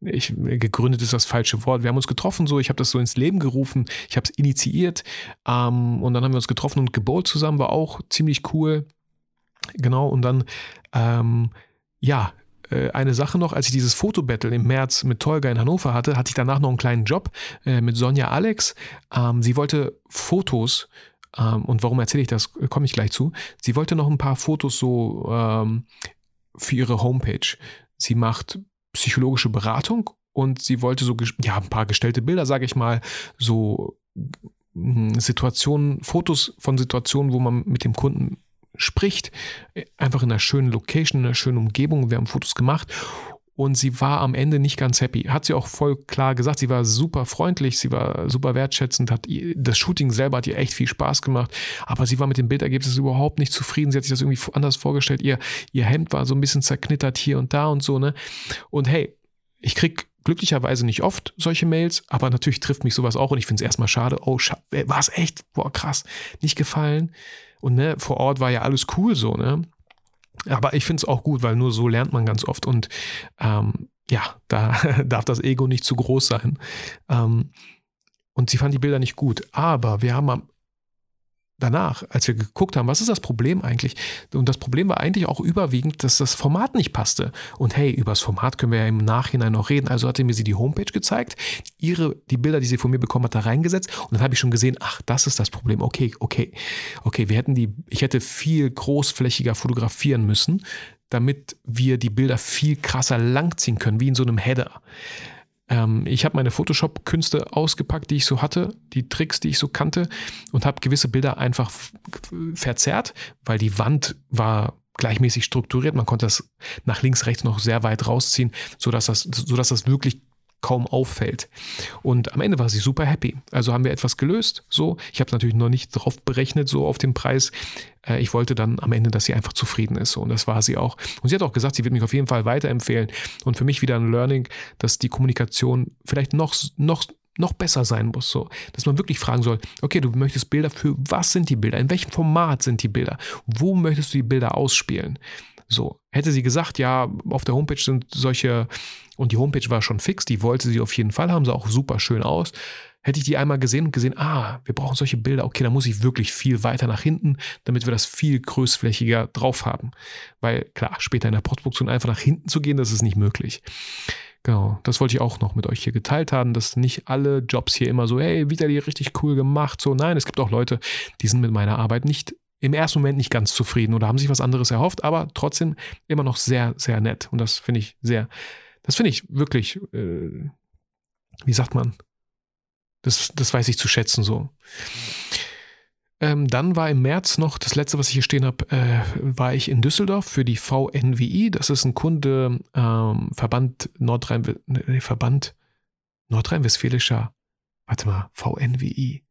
ich, gegründet ist das falsche Wort. Wir haben uns getroffen, so, ich habe das so ins Leben gerufen, ich habe es initiiert ähm, und dann haben wir uns getroffen und gebowlt zusammen, war auch ziemlich cool. Genau, und dann, ähm, ja, äh, eine Sache noch, als ich dieses Fotobattle im März mit Tolga in Hannover hatte, hatte ich danach noch einen kleinen Job äh, mit Sonja Alex. Ähm, sie wollte Fotos ähm, und warum erzähle ich das, komme ich gleich zu. Sie wollte noch ein paar Fotos so ähm, für ihre Homepage. Sie macht psychologische Beratung und sie wollte so ja ein paar gestellte Bilder, sage ich mal, so hm, Situationen, Fotos von Situationen, wo man mit dem Kunden spricht, einfach in einer schönen Location, in einer schönen Umgebung. Wir haben Fotos gemacht und sie war am Ende nicht ganz happy. Hat sie auch voll klar gesagt. Sie war super freundlich, sie war super wertschätzend, hat das Shooting selber hat ihr echt viel Spaß gemacht, aber sie war mit dem Bildergebnis überhaupt nicht zufrieden. Sie hat sich das irgendwie anders vorgestellt. Ihr, ihr Hemd war so ein bisschen zerknittert hier und da und so, ne? Und hey, ich krieg glücklicherweise nicht oft solche Mails, aber natürlich trifft mich sowas auch und ich finde es erstmal schade. Oh, war es echt? Boah, krass, nicht gefallen. Und ne, vor Ort war ja alles cool so, ne? Aber ich finde es auch gut, weil nur so lernt man ganz oft. Und ähm, ja, da darf das Ego nicht zu groß sein. Ähm, und sie fand die Bilder nicht gut. Aber wir haben am danach, als wir geguckt haben, was ist das Problem eigentlich? Und das Problem war eigentlich auch überwiegend, dass das Format nicht passte. Und hey, über das Format können wir ja im Nachhinein noch reden. Also hatte mir sie die Homepage gezeigt, ihre, die Bilder, die sie von mir bekommen hat, da reingesetzt. Und dann habe ich schon gesehen, ach, das ist das Problem. Okay, okay, okay, wir hätten die, ich hätte viel großflächiger fotografieren müssen, damit wir die Bilder viel krasser langziehen können, wie in so einem Header. Ähm, ich habe meine Photoshop-Künste ausgepackt, die ich so hatte, die Tricks, die ich so kannte und habe gewisse Bilder einfach verzerrt, weil die Wand war gleichmäßig strukturiert. Man konnte das nach links, rechts noch sehr weit rausziehen, sodass das, sodass das wirklich kaum auffällt. Und am Ende war sie super happy. Also haben wir etwas gelöst. So, ich habe natürlich noch nicht drauf berechnet, so auf den Preis. Äh, ich wollte dann am Ende, dass sie einfach zufrieden ist. Und das war sie auch. Und sie hat auch gesagt, sie wird mich auf jeden Fall weiterempfehlen. Und für mich wieder ein Learning, dass die Kommunikation vielleicht noch, noch noch besser sein muss, so, dass man wirklich fragen soll, okay, du möchtest Bilder für was sind die Bilder? In welchem Format sind die Bilder? Wo möchtest du die Bilder ausspielen? So, hätte sie gesagt, ja, auf der Homepage sind solche und die Homepage war schon fix, die wollte sie auf jeden Fall haben, sah auch super schön aus. Hätte ich die einmal gesehen und gesehen, ah, wir brauchen solche Bilder, okay, dann muss ich wirklich viel weiter nach hinten, damit wir das viel größflächiger drauf haben. Weil klar, später in der Postproduktion einfach nach hinten zu gehen, das ist nicht möglich. Genau, das wollte ich auch noch mit euch hier geteilt haben, dass nicht alle Jobs hier immer so, hey, wieder die richtig cool gemacht, so. Nein, es gibt auch Leute, die sind mit meiner Arbeit nicht im ersten Moment nicht ganz zufrieden oder haben sich was anderes erhofft, aber trotzdem immer noch sehr, sehr nett. Und das finde ich sehr, das finde ich wirklich, äh, wie sagt man, das, das weiß ich zu schätzen so. Ähm, dann war im März noch, das letzte, was ich hier stehen habe, äh, war ich in Düsseldorf für die VNWI. Das ist ein Kunde, ähm, Verband Nordrhein, nee, Verband Nordrhein-Westfälischer, warte mal, VNWI.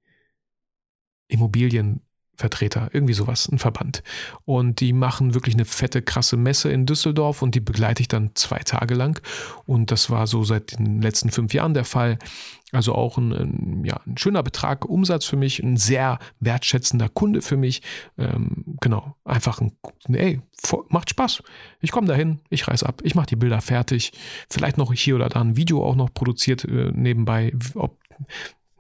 Immobilien, Vertreter, irgendwie sowas, ein Verband. Und die machen wirklich eine fette, krasse Messe in Düsseldorf und die begleite ich dann zwei Tage lang. Und das war so seit den letzten fünf Jahren der Fall. Also auch ein, ein ja, ein schöner Betrag Umsatz für mich, ein sehr wertschätzender Kunde für mich. Ähm, genau, einfach ein, ey, macht Spaß. Ich komme dahin, ich reiß ab, ich mache die Bilder fertig. Vielleicht noch hier oder da ein Video auch noch produziert äh, nebenbei, ob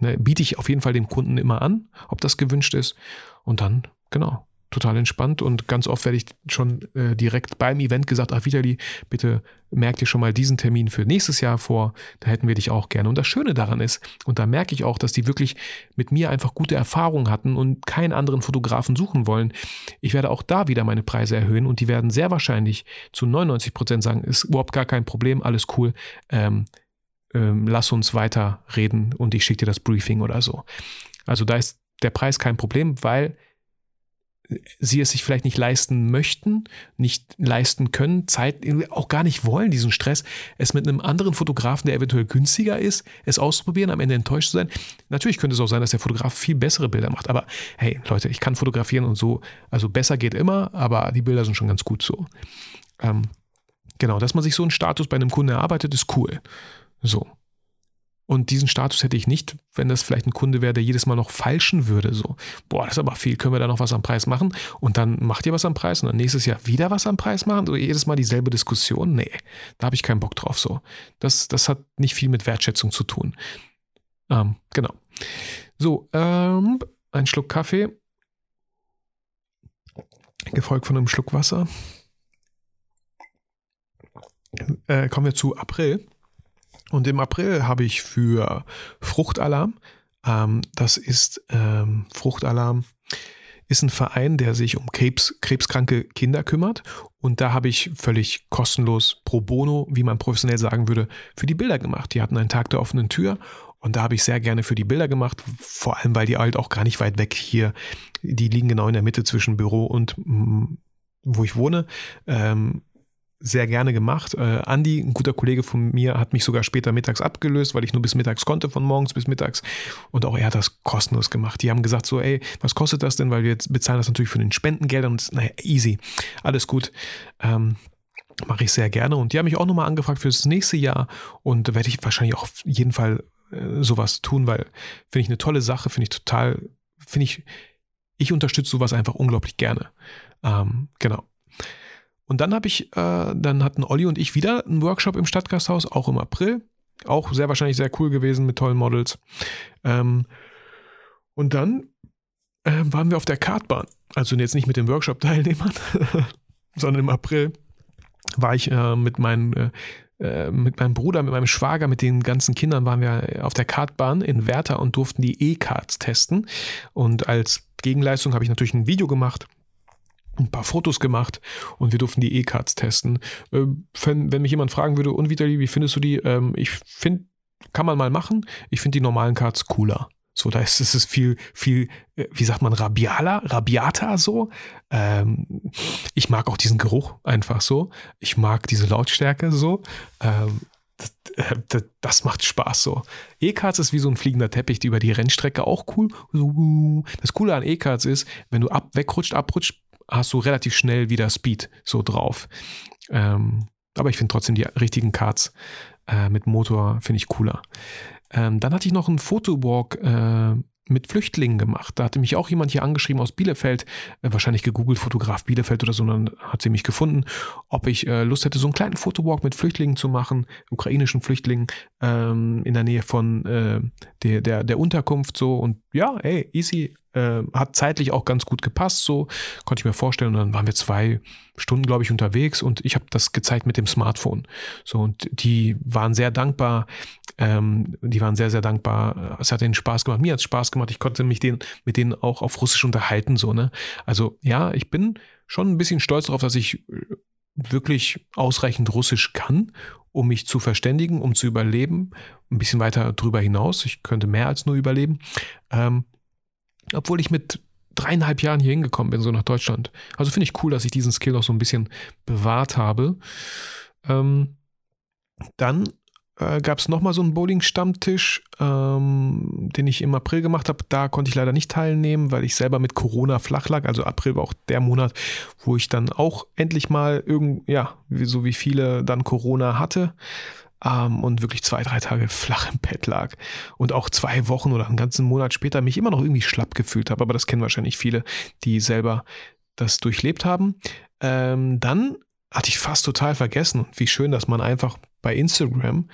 Ne, biete ich auf jeden Fall dem Kunden immer an, ob das gewünscht ist. Und dann, genau, total entspannt. Und ganz oft werde ich schon äh, direkt beim Event gesagt, ach Vitali, bitte merk dir schon mal diesen Termin für nächstes Jahr vor. Da hätten wir dich auch gerne. Und das Schöne daran ist, und da merke ich auch, dass die wirklich mit mir einfach gute Erfahrungen hatten und keinen anderen Fotografen suchen wollen. Ich werde auch da wieder meine Preise erhöhen und die werden sehr wahrscheinlich zu 99 Prozent sagen, ist überhaupt gar kein Problem, alles cool. Ähm, ähm, lass uns weiter reden und ich schicke dir das Briefing oder so. Also da ist der Preis kein Problem, weil sie es sich vielleicht nicht leisten möchten, nicht leisten können, Zeit, auch gar nicht wollen, diesen Stress, es mit einem anderen Fotografen, der eventuell günstiger ist, es auszuprobieren, am Ende enttäuscht zu sein. Natürlich könnte es auch sein, dass der Fotograf viel bessere Bilder macht, aber hey, Leute, ich kann fotografieren und so, also besser geht immer, aber die Bilder sind schon ganz gut so. Ähm, genau, dass man sich so einen Status bei einem Kunden erarbeitet, ist cool. So. Und diesen Status hätte ich nicht, wenn das vielleicht ein Kunde wäre, der jedes Mal noch falschen würde. So, boah, das ist aber viel, können wir da noch was am Preis machen? Und dann macht ihr was am Preis und dann nächstes Jahr wieder was am Preis machen? So jedes Mal dieselbe Diskussion? Nee, da habe ich keinen Bock drauf. So, das, das hat nicht viel mit Wertschätzung zu tun. Ähm, genau. So, ähm, ein Schluck Kaffee, gefolgt von einem Schluck Wasser. Äh, kommen wir zu April. Und im April habe ich für Fruchtalarm, ähm, das ist ähm, Fruchtalarm, ist ein Verein, der sich um Krebs, krebskranke Kinder kümmert. Und da habe ich völlig kostenlos pro bono, wie man professionell sagen würde, für die Bilder gemacht. Die hatten einen Tag der offenen Tür und da habe ich sehr gerne für die Bilder gemacht, vor allem weil die halt auch gar nicht weit weg hier, die liegen genau in der Mitte zwischen Büro und mm, wo ich wohne. Ähm, sehr gerne gemacht. Äh, Andi, ein guter Kollege von mir, hat mich sogar später mittags abgelöst, weil ich nur bis mittags konnte, von morgens bis mittags. Und auch er hat das kostenlos gemacht. Die haben gesagt so, ey, was kostet das denn? Weil wir bezahlen das natürlich für den Spendengeldern und naja, easy. Alles gut. Ähm, Mache ich sehr gerne. Und die haben mich auch nochmal angefragt für das nächste Jahr. Und werde ich wahrscheinlich auch auf jeden Fall äh, sowas tun, weil finde ich eine tolle Sache, finde ich total, finde ich, ich unterstütze sowas einfach unglaublich gerne. Ähm, genau. Und dann habe ich, äh, dann hatten Olli und ich wieder einen Workshop im Stadtgasthaus, auch im April. Auch sehr wahrscheinlich sehr cool gewesen mit tollen Models. Ähm, und dann äh, waren wir auf der Kartbahn. Also jetzt nicht mit den Workshop-Teilnehmern, sondern im April war ich äh, mit meinen äh, äh, mit meinem Bruder, mit meinem Schwager, mit den ganzen Kindern waren wir auf der Kartbahn in Werther und durften die E-Cards testen. Und als Gegenleistung habe ich natürlich ein Video gemacht ein paar Fotos gemacht und wir durften die E-Cards testen. Äh, wenn, wenn, mich jemand fragen würde, und Vitali, wie findest du die? Ähm, ich finde, kann man mal machen. Ich finde die normalen Cards cooler. So, da ist es viel, viel, äh, wie sagt man, rabialer, rabiater so. Ähm, ich mag auch diesen Geruch einfach so. Ich mag diese Lautstärke so. Ähm, das, das, das, macht Spaß so. E-Cards ist wie so ein fliegender Teppich die über die Rennstrecke auch cool. Das Coole an E-Cards ist, wenn du ab, wegrutscht, abrutscht, hast du relativ schnell wieder Speed so drauf. Ähm, aber ich finde trotzdem die richtigen Cards äh, mit Motor finde ich cooler. Ähm, dann hatte ich noch einen Fotowalk äh, mit Flüchtlingen gemacht. Da hatte mich auch jemand hier angeschrieben aus Bielefeld, äh, wahrscheinlich gegoogelt, Fotograf Bielefeld oder so, und dann hat sie mich gefunden, ob ich äh, Lust hätte, so einen kleinen Fotowalk mit Flüchtlingen zu machen, ukrainischen Flüchtlingen ähm, in der Nähe von äh, der, der, der Unterkunft so. Und ja, ey, easy, äh, hat zeitlich auch ganz gut gepasst, so konnte ich mir vorstellen. Und dann waren wir zwei Stunden, glaube ich, unterwegs und ich habe das gezeigt mit dem Smartphone. So und die waren sehr dankbar. Ähm, die waren sehr, sehr dankbar. Es hat ihnen Spaß gemacht. Mir hat es Spaß gemacht. Ich konnte mich den, mit denen auch auf Russisch unterhalten, so, ne? Also ja, ich bin schon ein bisschen stolz darauf, dass ich äh, wirklich ausreichend Russisch kann, um mich zu verständigen, um zu überleben. Ein bisschen weiter drüber hinaus. Ich könnte mehr als nur überleben. Ähm, obwohl ich mit dreieinhalb Jahren hier hingekommen bin, so nach Deutschland. Also finde ich cool, dass ich diesen Skill auch so ein bisschen bewahrt habe. Ähm, dann äh, gab es nochmal so einen Bowling-Stammtisch, ähm, den ich im April gemacht habe. Da konnte ich leider nicht teilnehmen, weil ich selber mit Corona flach lag. Also April war auch der Monat, wo ich dann auch endlich mal irgend, ja, so wie viele dann Corona hatte ähm, und wirklich zwei, drei Tage flach im Bett lag und auch zwei Wochen oder einen ganzen Monat später mich immer noch irgendwie schlapp gefühlt habe. Aber das kennen wahrscheinlich viele, die selber das durchlebt haben. Ähm, dann hatte ich fast total vergessen, wie schön, dass man einfach bei Instagram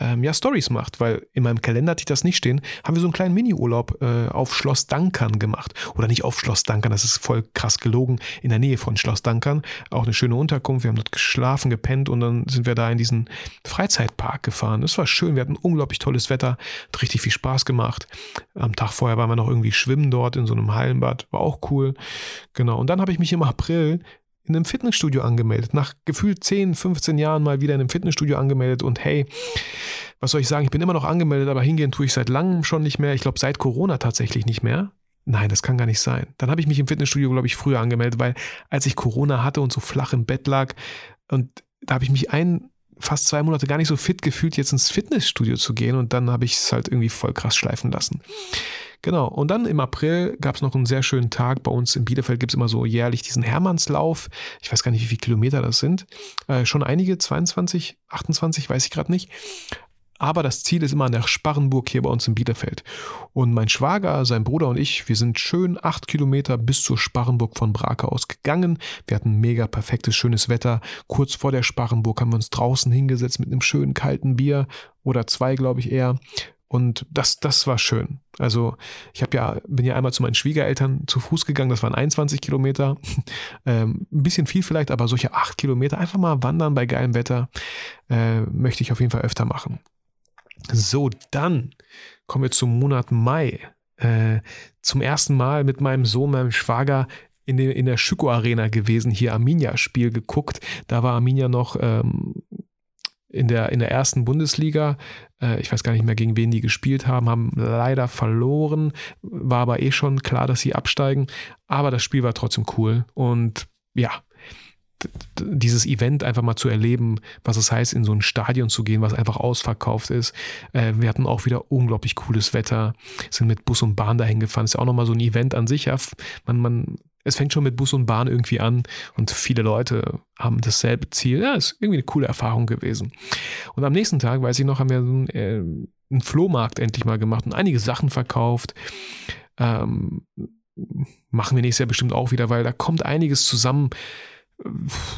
ähm, ja Stories macht, weil in meinem Kalender hatte ich das nicht stehen, haben wir so einen kleinen Mini-Urlaub äh, auf Schloss Dankern gemacht. Oder nicht auf Schloss Dankern, das ist voll krass gelogen, in der Nähe von Schloss Dankern. Auch eine schöne Unterkunft, wir haben dort geschlafen, gepennt und dann sind wir da in diesen Freizeitpark gefahren. Das war schön, wir hatten unglaublich tolles Wetter, hat richtig viel Spaß gemacht. Am Tag vorher waren wir noch irgendwie schwimmen dort in so einem Hallenbad, war auch cool. Genau, und dann habe ich mich im April in einem Fitnessstudio angemeldet. Nach gefühlt 10, 15 Jahren mal wieder in einem Fitnessstudio angemeldet und hey, was soll ich sagen, ich bin immer noch angemeldet, aber hingehen tue ich seit langem schon nicht mehr. Ich glaube, seit Corona tatsächlich nicht mehr. Nein, das kann gar nicht sein. Dann habe ich mich im Fitnessstudio, glaube ich, früher angemeldet, weil als ich Corona hatte und so flach im Bett lag und da habe ich mich ein, fast zwei Monate gar nicht so fit gefühlt, jetzt ins Fitnessstudio zu gehen und dann habe ich es halt irgendwie voll krass schleifen lassen. Genau, und dann im April gab es noch einen sehr schönen Tag. Bei uns in Bielefeld gibt es immer so jährlich diesen Hermannslauf. Ich weiß gar nicht, wie viele Kilometer das sind. Äh, schon einige, 22, 28, weiß ich gerade nicht. Aber das Ziel ist immer der Sparrenburg hier bei uns in Bielefeld. Und mein Schwager, sein Bruder und ich, wir sind schön acht Kilometer bis zur Sparrenburg von Brake aus gegangen. Wir hatten mega perfektes, schönes Wetter. Kurz vor der Sparrenburg haben wir uns draußen hingesetzt mit einem schönen kalten Bier oder zwei, glaube ich eher. Und das, das war schön. Also ich habe ja, bin ja einmal zu meinen Schwiegereltern zu Fuß gegangen, das waren 21 Kilometer. ähm, ein bisschen viel vielleicht, aber solche acht Kilometer, einfach mal wandern bei geilem Wetter, äh, möchte ich auf jeden Fall öfter machen. So, dann kommen wir zum Monat Mai. Äh, zum ersten Mal mit meinem Sohn, meinem Schwager, in, der, in der Schüko Arena gewesen, hier Arminia-Spiel geguckt. Da war Arminia noch ähm, in, der, in der ersten Bundesliga. Äh, ich weiß gar nicht mehr, gegen wen die gespielt haben, haben leider verloren. War aber eh schon klar, dass sie absteigen. Aber das Spiel war trotzdem cool. Und ja, dieses Event einfach mal zu erleben, was es heißt, in so ein Stadion zu gehen, was einfach ausverkauft ist. Äh, wir hatten auch wieder unglaublich cooles Wetter, sind mit Bus und Bahn dahin gefahren. Ist ja auch nochmal so ein Event an sich. Ja. Man, man, es fängt schon mit Bus und Bahn irgendwie an und viele Leute haben dasselbe Ziel. Ja, ist irgendwie eine coole Erfahrung gewesen. Und am nächsten Tag, weiß ich noch, haben wir einen, äh, einen Flohmarkt endlich mal gemacht und einige Sachen verkauft. Ähm, machen wir nächstes Jahr bestimmt auch wieder, weil da kommt einiges zusammen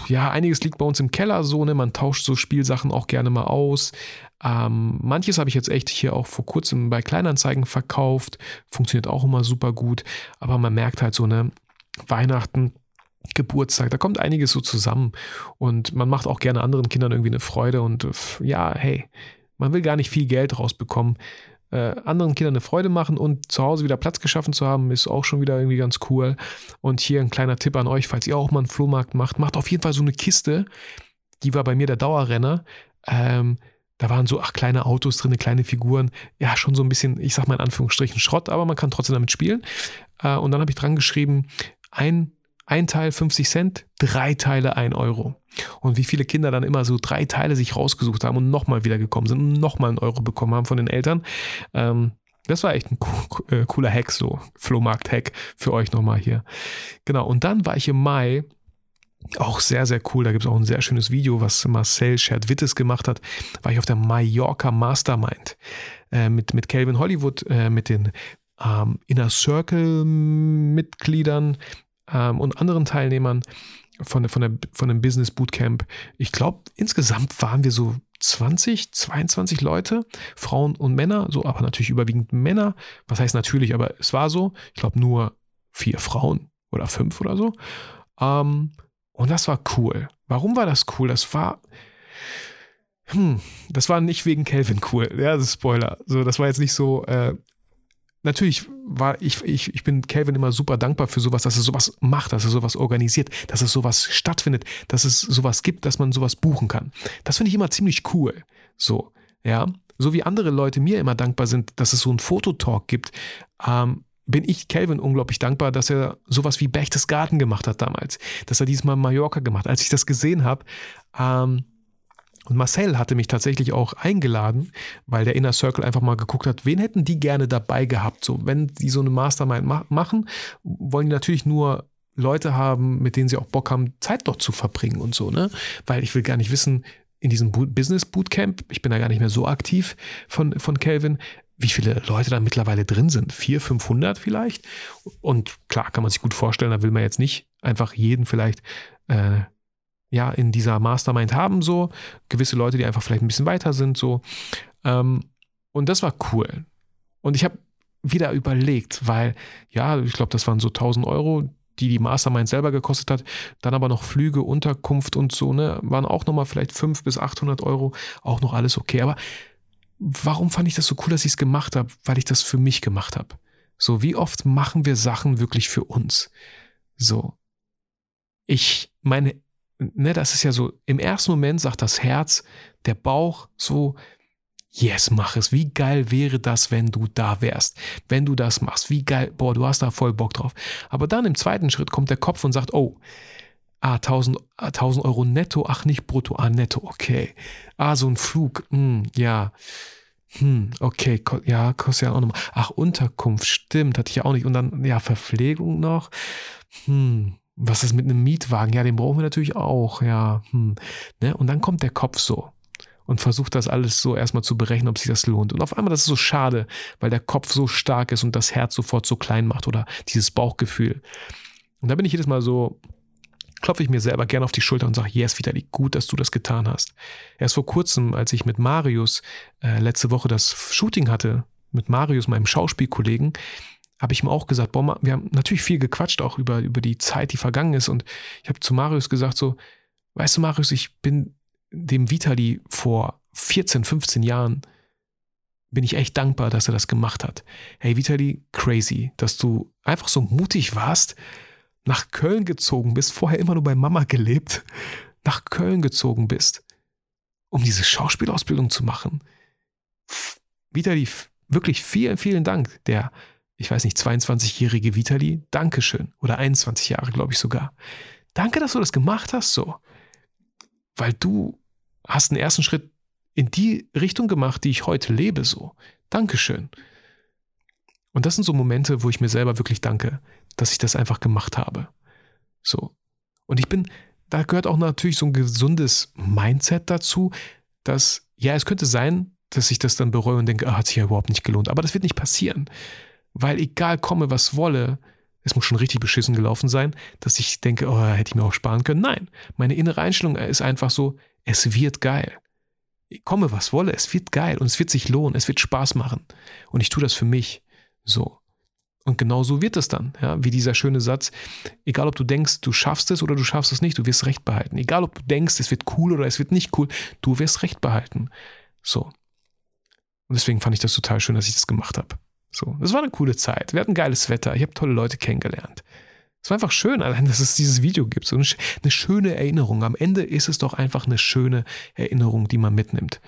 ja, einiges liegt bei uns im Keller so, ne? Man tauscht so Spielsachen auch gerne mal aus. Ähm, manches habe ich jetzt echt hier auch vor kurzem bei Kleinanzeigen verkauft. Funktioniert auch immer super gut. Aber man merkt halt so, ne, Weihnachten, Geburtstag, da kommt einiges so zusammen. Und man macht auch gerne anderen Kindern irgendwie eine Freude. Und ja, hey, man will gar nicht viel Geld rausbekommen äh, anderen Kindern eine Freude machen und zu Hause wieder Platz geschaffen zu haben, ist auch schon wieder irgendwie ganz cool. Und hier ein kleiner Tipp an euch, falls ihr auch mal einen Flohmarkt macht, macht auf jeden Fall so eine Kiste. Die war bei mir der Dauerrenner. Ähm, da waren so ach, kleine Autos drin, kleine Figuren. Ja, schon so ein bisschen, ich sag mal in Anführungsstrichen Schrott, aber man kann trotzdem damit spielen. Äh, und dann habe ich dran geschrieben, ein ein Teil 50 Cent, drei Teile 1 Euro. Und wie viele Kinder dann immer so drei Teile sich rausgesucht haben und nochmal wieder gekommen sind und nochmal einen Euro bekommen haben von den Eltern. Ähm, das war echt ein äh, cooler Hack, so Flohmarkt-Hack für euch nochmal hier. Genau, und dann war ich im Mai auch sehr, sehr cool. Da gibt es auch ein sehr schönes Video, was Marcel Schert-Wittes gemacht hat. War ich auf der Mallorca Mastermind äh, mit, mit Calvin Hollywood, äh, mit den ähm, Inner Circle-Mitgliedern, ähm, und anderen Teilnehmern von, von, der, von dem Business Bootcamp. Ich glaube, insgesamt waren wir so 20, 22 Leute, Frauen und Männer, so, aber natürlich überwiegend Männer. Was heißt natürlich, aber es war so. Ich glaube, nur vier Frauen oder fünf oder so. Ähm, und das war cool. Warum war das cool? Das war. Hm, das war nicht wegen Kelvin cool. Ja, das ist Spoiler. So, das war jetzt nicht so, äh, natürlich war ich, ich, ich bin Calvin immer super dankbar für sowas, dass er sowas macht, dass er sowas organisiert, dass es sowas stattfindet, dass es sowas gibt, dass man sowas buchen kann. Das finde ich immer ziemlich cool. So, ja. So wie andere Leute mir immer dankbar sind, dass es so einen Fototalk gibt, ähm, bin ich Calvin unglaublich dankbar, dass er sowas wie Berchtesgaden gemacht hat damals. Dass er diesmal Mallorca gemacht hat. Als ich das gesehen habe, ähm, und Marcel hatte mich tatsächlich auch eingeladen, weil der Inner Circle einfach mal geguckt hat, wen hätten die gerne dabei gehabt. So, wenn die so eine Mastermind ma machen, wollen die natürlich nur Leute haben, mit denen sie auch Bock haben, Zeit dort zu verbringen und so, ne? Weil ich will gar nicht wissen, in diesem Business Bootcamp, ich bin da gar nicht mehr so aktiv von, von Calvin, wie viele Leute da mittlerweile drin sind. 400, 500 vielleicht. Und klar, kann man sich gut vorstellen, da will man jetzt nicht einfach jeden vielleicht äh, ja in dieser Mastermind haben, so gewisse Leute, die einfach vielleicht ein bisschen weiter sind, so. Ähm, und das war cool. Und ich habe wieder überlegt, weil, ja, ich glaube, das waren so 1000 Euro, die die Mastermind selber gekostet hat. Dann aber noch Flüge, Unterkunft und so, ne, waren auch nochmal vielleicht 500 bis 800 Euro, auch noch alles okay. Aber warum fand ich das so cool, dass ich es gemacht habe? Weil ich das für mich gemacht habe. So, wie oft machen wir Sachen wirklich für uns? So. Ich, meine ne, das ist ja so, im ersten Moment sagt das Herz, der Bauch so, yes, mach es. Wie geil wäre das, wenn du da wärst? Wenn du das machst, wie geil, boah, du hast da voll Bock drauf. Aber dann im zweiten Schritt kommt der Kopf und sagt, oh, ah, 1000, 1000 Euro netto, ach, nicht brutto, ah, netto, okay. Ah, so ein Flug, hm, ja. Hm, okay, ja, kostet ja auch nochmal. Ach, Unterkunft, stimmt, hatte ich ja auch nicht. Und dann, ja, Verpflegung noch. Hm, was ist mit einem Mietwagen? Ja, den brauchen wir natürlich auch, ja. Hm. Ne? Und dann kommt der Kopf so und versucht das alles so erstmal zu berechnen, ob sich das lohnt. Und auf einmal, das ist so schade, weil der Kopf so stark ist und das Herz sofort so klein macht oder dieses Bauchgefühl. Und da bin ich jedes Mal so, klopfe ich mir selber gerne auf die Schulter und sage, yes, Vitali, gut, dass du das getan hast. Erst vor kurzem, als ich mit Marius äh, letzte Woche das Shooting hatte, mit Marius, meinem Schauspielkollegen, habe ich ihm auch gesagt, boah, wir haben natürlich viel gequatscht, auch über, über die Zeit, die vergangen ist. Und ich habe zu Marius gesagt, so, weißt du, Marius, ich bin dem Vitali vor 14, 15 Jahren, bin ich echt dankbar, dass er das gemacht hat. Hey, Vitali, crazy, dass du einfach so mutig warst, nach Köln gezogen bist, vorher immer nur bei Mama gelebt, nach Köln gezogen bist, um diese Schauspielausbildung zu machen. Vitali, wirklich vielen, vielen Dank. Der ich weiß nicht, 22-jährige Vitali, Dankeschön. Oder 21 Jahre, glaube ich sogar. Danke, dass du das gemacht hast, so. Weil du hast einen ersten Schritt in die Richtung gemacht, die ich heute lebe, so. Dankeschön. Und das sind so Momente, wo ich mir selber wirklich danke, dass ich das einfach gemacht habe. So. Und ich bin, da gehört auch natürlich so ein gesundes Mindset dazu, dass, ja, es könnte sein, dass ich das dann bereue und denke, ah, hat sich ja überhaupt nicht gelohnt. Aber das wird nicht passieren. Weil egal komme, was wolle, es muss schon richtig beschissen gelaufen sein, dass ich denke, oh, hätte ich mir auch sparen können. Nein, meine innere Einstellung ist einfach so, es wird geil. Komme, was wolle, es wird geil und es wird sich lohnen, es wird Spaß machen. Und ich tue das für mich. So. Und genau so wird es dann, ja, wie dieser schöne Satz, egal ob du denkst, du schaffst es oder du schaffst es nicht, du wirst Recht behalten. Egal ob du denkst, es wird cool oder es wird nicht cool, du wirst Recht behalten. So. Und deswegen fand ich das total schön, dass ich das gemacht habe. So, das war eine coole Zeit. Wir hatten geiles Wetter. Ich habe tolle Leute kennengelernt. Es war einfach schön, allein, dass es dieses Video gibt. So eine, schöne Erinnerung. Am Ende ist es doch einfach eine schöne Erinnerung, die man mitnimmt.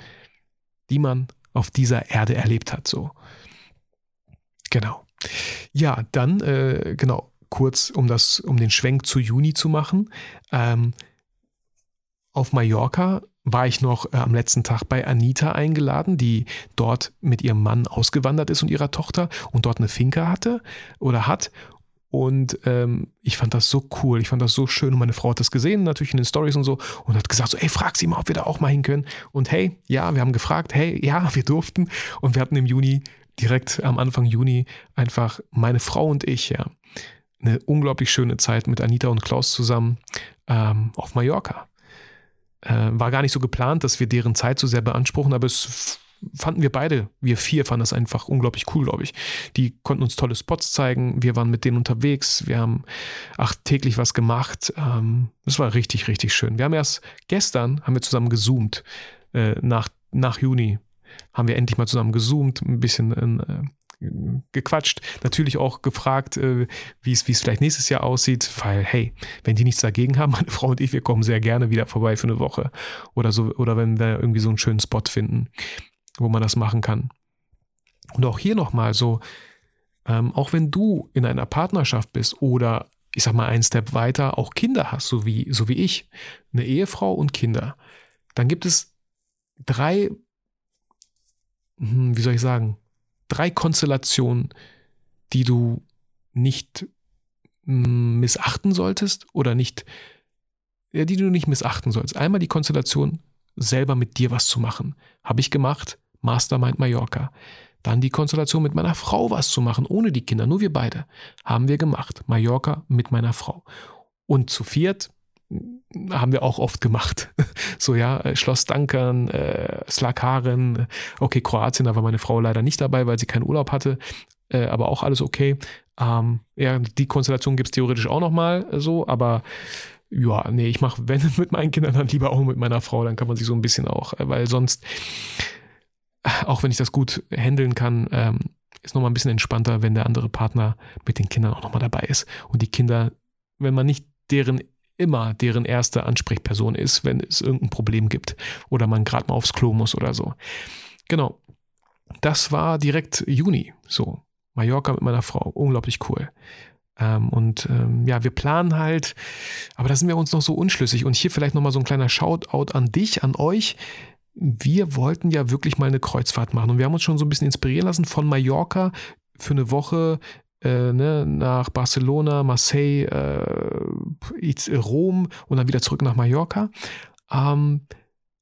Die man auf dieser Erde erlebt hat. So. Genau. Ja, dann, äh, genau, kurz, um das, um den Schwenk zu Juni zu machen. Ähm, auf Mallorca war ich noch äh, am letzten Tag bei Anita eingeladen, die dort mit ihrem Mann ausgewandert ist und ihrer Tochter und dort eine Finca hatte oder hat. Und ähm, ich fand das so cool, ich fand das so schön und meine Frau hat das gesehen, natürlich in den Stories und so und hat gesagt so, ey, frag sie mal, ob wir da auch mal hin können. Und hey, ja, wir haben gefragt, hey, ja, wir durften und wir hatten im Juni, direkt am Anfang Juni, einfach meine Frau und ich, ja, eine unglaublich schöne Zeit mit Anita und Klaus zusammen ähm, auf Mallorca. Äh, war gar nicht so geplant, dass wir deren Zeit so sehr beanspruchen, aber es fanden wir beide, wir vier fanden das einfach unglaublich cool, glaube ich. Die konnten uns tolle Spots zeigen, wir waren mit denen unterwegs, wir haben ach, täglich was gemacht. Ähm, war richtig, richtig schön. Wir haben erst gestern, haben wir zusammen gezoomt, äh, nach, nach Juni haben wir endlich mal zusammen gezoomt, ein bisschen äh, gequatscht, natürlich auch gefragt, äh, wie es vielleicht nächstes Jahr aussieht, weil hey, wenn die nichts dagegen haben, meine Frau und ich, wir kommen sehr gerne wieder vorbei für eine Woche oder so oder wenn wir irgendwie so einen schönen Spot finden, wo man das machen kann. Und auch hier nochmal so, ähm, auch wenn du in einer Partnerschaft bist oder ich sag mal einen Step weiter auch Kinder hast, so wie, so wie ich, eine Ehefrau und Kinder, dann gibt es drei, hm, wie soll ich sagen, drei Konstellationen, die du nicht mm, missachten solltest oder nicht, ja, die du nicht missachten sollst. Einmal die Konstellation, selber mit dir was zu machen. Habe ich gemacht, Mastermind Mallorca. Dann die Konstellation mit meiner Frau was zu machen, ohne die Kinder, nur wir beide. Haben wir gemacht. Mallorca mit meiner Frau. Und zu viert haben wir auch oft gemacht. So, ja, äh, Schloss Dankern, äh, Slakaren, okay, Kroatien, da war meine Frau leider nicht dabei, weil sie keinen Urlaub hatte, äh, aber auch alles okay. Ähm, ja, die Konstellation gibt es theoretisch auch nochmal so, aber ja, nee, ich mache, wenn mit meinen Kindern, dann lieber auch mit meiner Frau, dann kann man sich so ein bisschen auch, äh, weil sonst, auch wenn ich das gut handeln kann, ähm, ist nochmal ein bisschen entspannter, wenn der andere Partner mit den Kindern auch nochmal dabei ist und die Kinder, wenn man nicht deren immer deren erste Ansprechperson ist, wenn es irgendein Problem gibt oder man gerade mal aufs Klo muss oder so. Genau. Das war direkt Juni, so. Mallorca mit meiner Frau. Unglaublich cool. Ähm, und ähm, ja, wir planen halt, aber da sind wir uns noch so unschlüssig. Und hier vielleicht nochmal so ein kleiner Shoutout an dich, an euch. Wir wollten ja wirklich mal eine Kreuzfahrt machen und wir haben uns schon so ein bisschen inspirieren lassen von Mallorca für eine Woche äh, ne, nach Barcelona, Marseille, äh, Rom und dann wieder zurück nach Mallorca. Ähm,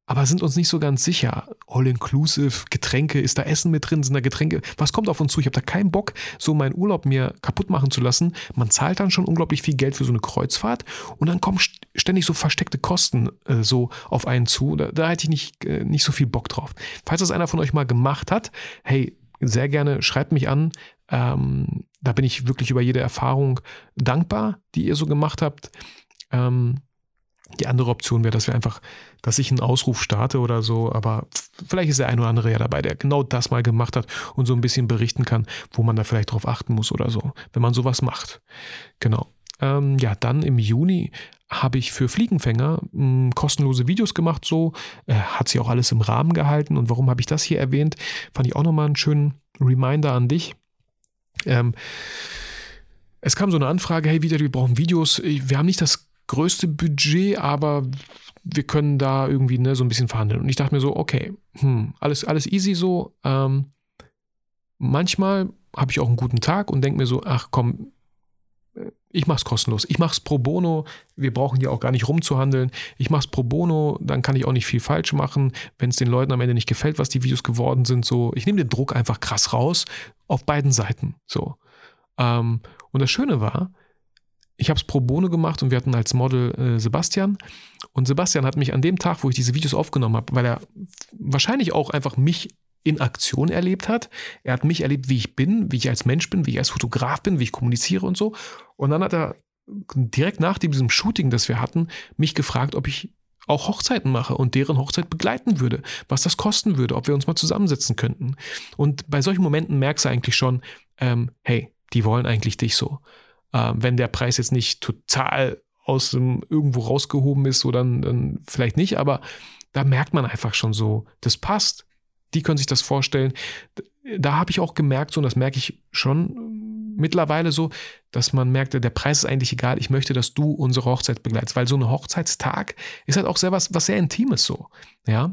aber sind uns nicht so ganz sicher. All-inclusive, Getränke, ist da Essen mit drin, sind da Getränke? Was kommt auf uns zu? Ich habe da keinen Bock, so meinen Urlaub mir kaputt machen zu lassen. Man zahlt dann schon unglaublich viel Geld für so eine Kreuzfahrt und dann kommen ständig so versteckte Kosten äh, so auf einen zu. Da, da hätte ich nicht, äh, nicht so viel Bock drauf. Falls das einer von euch mal gemacht hat, hey, sehr gerne schreibt mich an. Ähm, da bin ich wirklich über jede Erfahrung dankbar, die ihr so gemacht habt. Ähm, die andere Option wäre, dass wir einfach, dass ich einen Ausruf starte oder so, aber vielleicht ist der ein oder andere ja dabei, der genau das mal gemacht hat und so ein bisschen berichten kann, wo man da vielleicht drauf achten muss oder so, wenn man sowas macht. Genau. Ähm, ja, dann im Juni habe ich für Fliegenfänger mh, hm, kostenlose Videos gemacht, so äh, hat sie auch alles im Rahmen gehalten. Und warum habe ich das hier erwähnt? Fand ich auch nochmal einen schönen Reminder an dich. Ähm, es kam so eine Anfrage, hey, wieder, wir brauchen Videos. Wir haben nicht das größte Budget, aber wir können da irgendwie ne, so ein bisschen verhandeln. Und ich dachte mir so, okay, hm, alles, alles easy so. Ähm, manchmal habe ich auch einen guten Tag und denke mir so, ach komm, ich mache es kostenlos. Ich mache es pro bono. Wir brauchen ja auch gar nicht rumzuhandeln. Ich mache es pro bono, dann kann ich auch nicht viel falsch machen. Wenn es den Leuten am Ende nicht gefällt, was die Videos geworden sind, so, ich nehme den Druck einfach krass raus auf beiden Seiten. So. Ähm, und das Schöne war, ich habe es pro bono gemacht und wir hatten als Model äh, Sebastian. Und Sebastian hat mich an dem Tag, wo ich diese Videos aufgenommen habe, weil er wahrscheinlich auch einfach mich in Aktion erlebt hat. Er hat mich erlebt, wie ich bin, wie ich als Mensch bin, wie ich als Fotograf bin, wie ich kommuniziere und so. Und dann hat er direkt nach diesem Shooting, das wir hatten, mich gefragt, ob ich auch Hochzeiten mache und deren Hochzeit begleiten würde, was das kosten würde, ob wir uns mal zusammensetzen könnten. Und bei solchen Momenten merkst du eigentlich schon, ähm, hey, die wollen eigentlich dich so. Ähm, wenn der Preis jetzt nicht total aus dem irgendwo rausgehoben ist, so dann, dann vielleicht nicht, aber da merkt man einfach schon so, das passt die können sich das vorstellen. Da habe ich auch gemerkt, so, und das merke ich schon mittlerweile so, dass man merkt, der Preis ist eigentlich egal. Ich möchte, dass du unsere Hochzeit begleitest, weil so ein Hochzeitstag ist halt auch sehr was, was sehr Intimes so. Ja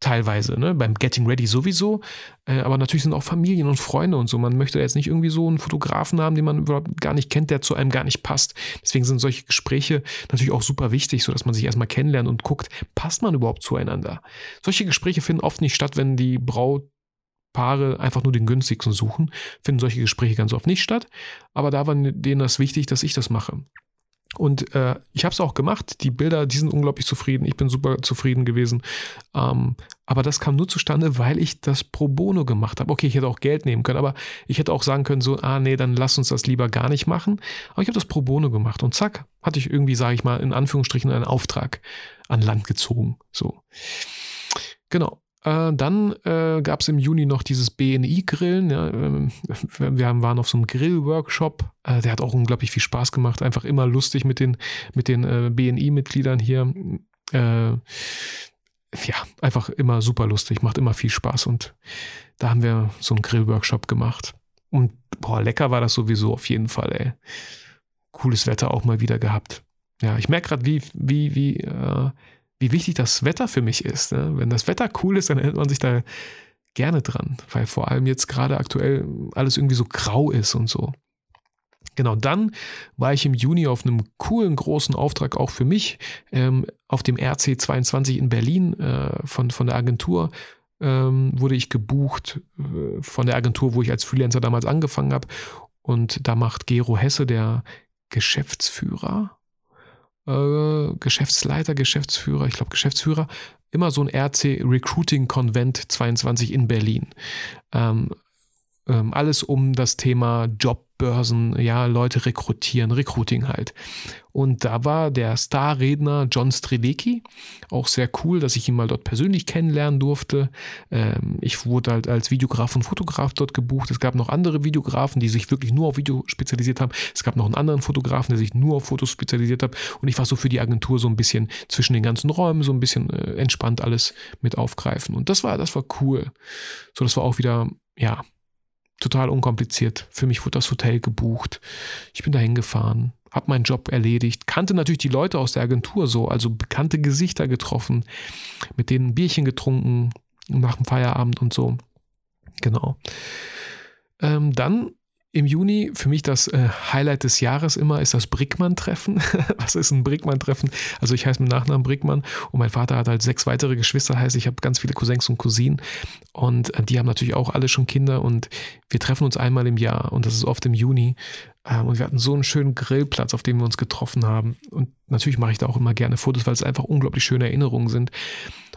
teilweise, ne? beim Getting Ready sowieso, äh, aber natürlich sind auch Familien und Freunde und so. Man möchte jetzt nicht irgendwie so einen Fotografen haben, den man überhaupt gar nicht kennt, der zu einem gar nicht passt. Deswegen sind solche Gespräche natürlich auch super wichtig, sodass man sich erstmal kennenlernt und guckt, passt man überhaupt zueinander. Solche Gespräche finden oft nicht statt, wenn die Brautpaare einfach nur den günstigsten suchen, finden solche Gespräche ganz oft nicht statt. Aber da war denen das wichtig, dass ich das mache. Und äh, ich habe es auch gemacht. Die Bilder, die sind unglaublich zufrieden. Ich bin super zufrieden gewesen. Ähm, aber das kam nur zustande, weil ich das pro bono gemacht habe. Okay, ich hätte auch Geld nehmen können, aber ich hätte auch sagen können, so, ah nee, dann lass uns das lieber gar nicht machen. Aber ich habe das pro bono gemacht und zack, hatte ich irgendwie, sage ich mal, in Anführungsstrichen einen Auftrag an Land gezogen. So. Genau. Äh, dann äh, gab es im Juni noch dieses BNI-Grillen. Ja, ähm, wir haben, waren auf so einem Grill-Workshop. Äh, der hat auch unglaublich viel Spaß gemacht. Einfach immer lustig mit den, mit den äh, BNI-Mitgliedern hier. Äh, ja, einfach immer super lustig, macht immer viel Spaß. Und da haben wir so einen Grill-Workshop gemacht. Und boah, lecker war das sowieso auf jeden Fall, ey. Cooles Wetter auch mal wieder gehabt. Ja, ich merke gerade, wie, wie, wie, äh, wie wichtig das Wetter für mich ist. Ne? Wenn das Wetter cool ist, dann erinnert man sich da gerne dran, weil vor allem jetzt gerade aktuell alles irgendwie so grau ist und so. Genau, dann war ich im Juni auf einem coolen großen Auftrag auch für mich ähm, auf dem RC22 in Berlin äh, von, von der Agentur. Ähm, wurde ich gebucht äh, von der Agentur, wo ich als Freelancer damals angefangen habe. Und da macht Gero Hesse, der Geschäftsführer, äh, Geschäftsleiter, Geschäftsführer, ich glaube Geschäftsführer, immer so ein RC Recruiting Convent 22 in Berlin. Ähm, ähm, alles um das Thema Job Börsen, ja, Leute rekrutieren, Recruiting halt. Und da war der Starredner John Strelecki, auch sehr cool, dass ich ihn mal dort persönlich kennenlernen durfte. Ähm, ich wurde halt als Videograf und Fotograf dort gebucht. Es gab noch andere Videografen, die sich wirklich nur auf Video spezialisiert haben. Es gab noch einen anderen Fotografen, der sich nur auf Fotos spezialisiert hat. Und ich war so für die Agentur so ein bisschen zwischen den ganzen Räumen, so ein bisschen äh, entspannt alles mit aufgreifen. Und das war, das war cool. So, das war auch wieder, ja, total unkompliziert. Für mich wurde das Hotel gebucht. Ich bin da hingefahren, habe meinen Job erledigt, kannte natürlich die Leute aus der Agentur so, also bekannte Gesichter getroffen, mit denen ein Bierchen getrunken nach dem Feierabend und so. Genau. Ähm, dann im Juni, für mich das äh, Highlight des Jahres immer, ist das Brickmann-Treffen. Was ist ein Brickmann-Treffen? Also ich heiße mit Nachnamen Brickmann und mein Vater hat halt sechs weitere Geschwister, heißt ich habe ganz viele Cousins und Cousinen und äh, die haben natürlich auch alle schon Kinder und wir treffen uns einmal im Jahr und das ist oft im Juni ähm, und wir hatten so einen schönen Grillplatz, auf dem wir uns getroffen haben und natürlich mache ich da auch immer gerne Fotos, weil es einfach unglaublich schöne Erinnerungen sind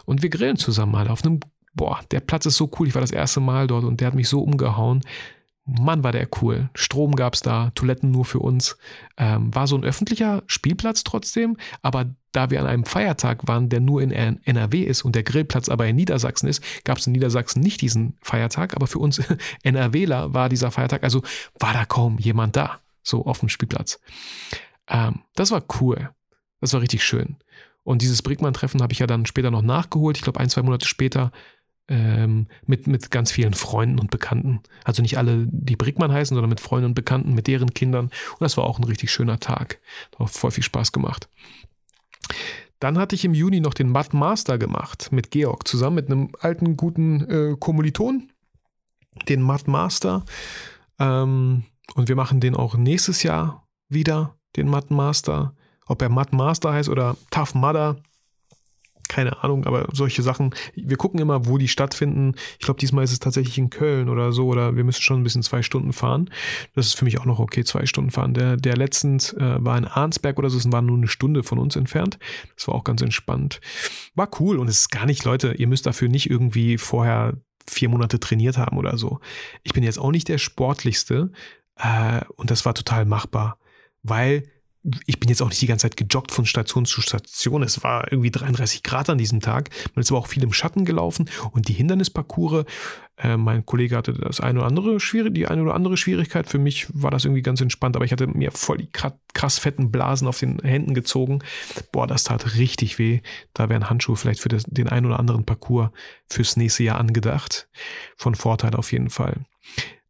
und wir grillen zusammen mal auf einem Boah, der Platz ist so cool. Ich war das erste Mal dort und der hat mich so umgehauen. Mann, war der cool. Strom gab es da, Toiletten nur für uns. Ähm, war so ein öffentlicher Spielplatz trotzdem, aber da wir an einem Feiertag waren, der nur in NRW ist und der Grillplatz aber in Niedersachsen ist, gab es in Niedersachsen nicht diesen Feiertag, aber für uns NRWler war dieser Feiertag, also war da kaum jemand da, so auf dem Spielplatz. Ähm, das war cool. Das war richtig schön. Und dieses Brickmann-Treffen habe ich ja dann später noch nachgeholt. Ich glaube, ein, zwei Monate später ähm, mit, mit ganz vielen Freunden und Bekannten. Also nicht alle, die Brickmann heißen, sondern mit Freunden und Bekannten, mit deren Kindern. Und das war auch ein richtig schöner Tag. Hat voll viel Spaß gemacht. Dann hatte ich im Juni noch den Math Master gemacht mit Georg, zusammen mit einem alten, guten äh, Kommiliton. Den Math Master. Ähm, und wir machen den auch nächstes Jahr wieder, den Math Master. Ob er Math Master heißt oder Tough Mudder, keine Ahnung, aber solche Sachen. Wir gucken immer, wo die stattfinden. Ich glaube, diesmal ist es tatsächlich in Köln oder so, oder wir müssen schon ein bisschen zwei Stunden fahren. Das ist für mich auch noch okay, zwei Stunden fahren. Der, der letztens äh, war in Arnsberg oder so, es war nur eine Stunde von uns entfernt. Das war auch ganz entspannt. War cool und es ist gar nicht, Leute, ihr müsst dafür nicht irgendwie vorher vier Monate trainiert haben oder so. Ich bin jetzt auch nicht der sportlichste äh, und das war total machbar, weil ich bin jetzt auch nicht die ganze Zeit gejoggt von Station zu Station. Es war irgendwie 33 Grad an diesem Tag. Man ist aber auch viel im Schatten gelaufen und die Hindernisparcours. Äh, mein Kollege hatte das eine oder andere schwierig, die eine oder andere Schwierigkeit. Für mich war das irgendwie ganz entspannt, aber ich hatte mir voll die krass fetten Blasen auf den Händen gezogen. Boah, das tat richtig weh. Da wären Handschuhe vielleicht für das, den einen oder anderen Parcours fürs nächste Jahr angedacht. Von Vorteil auf jeden Fall.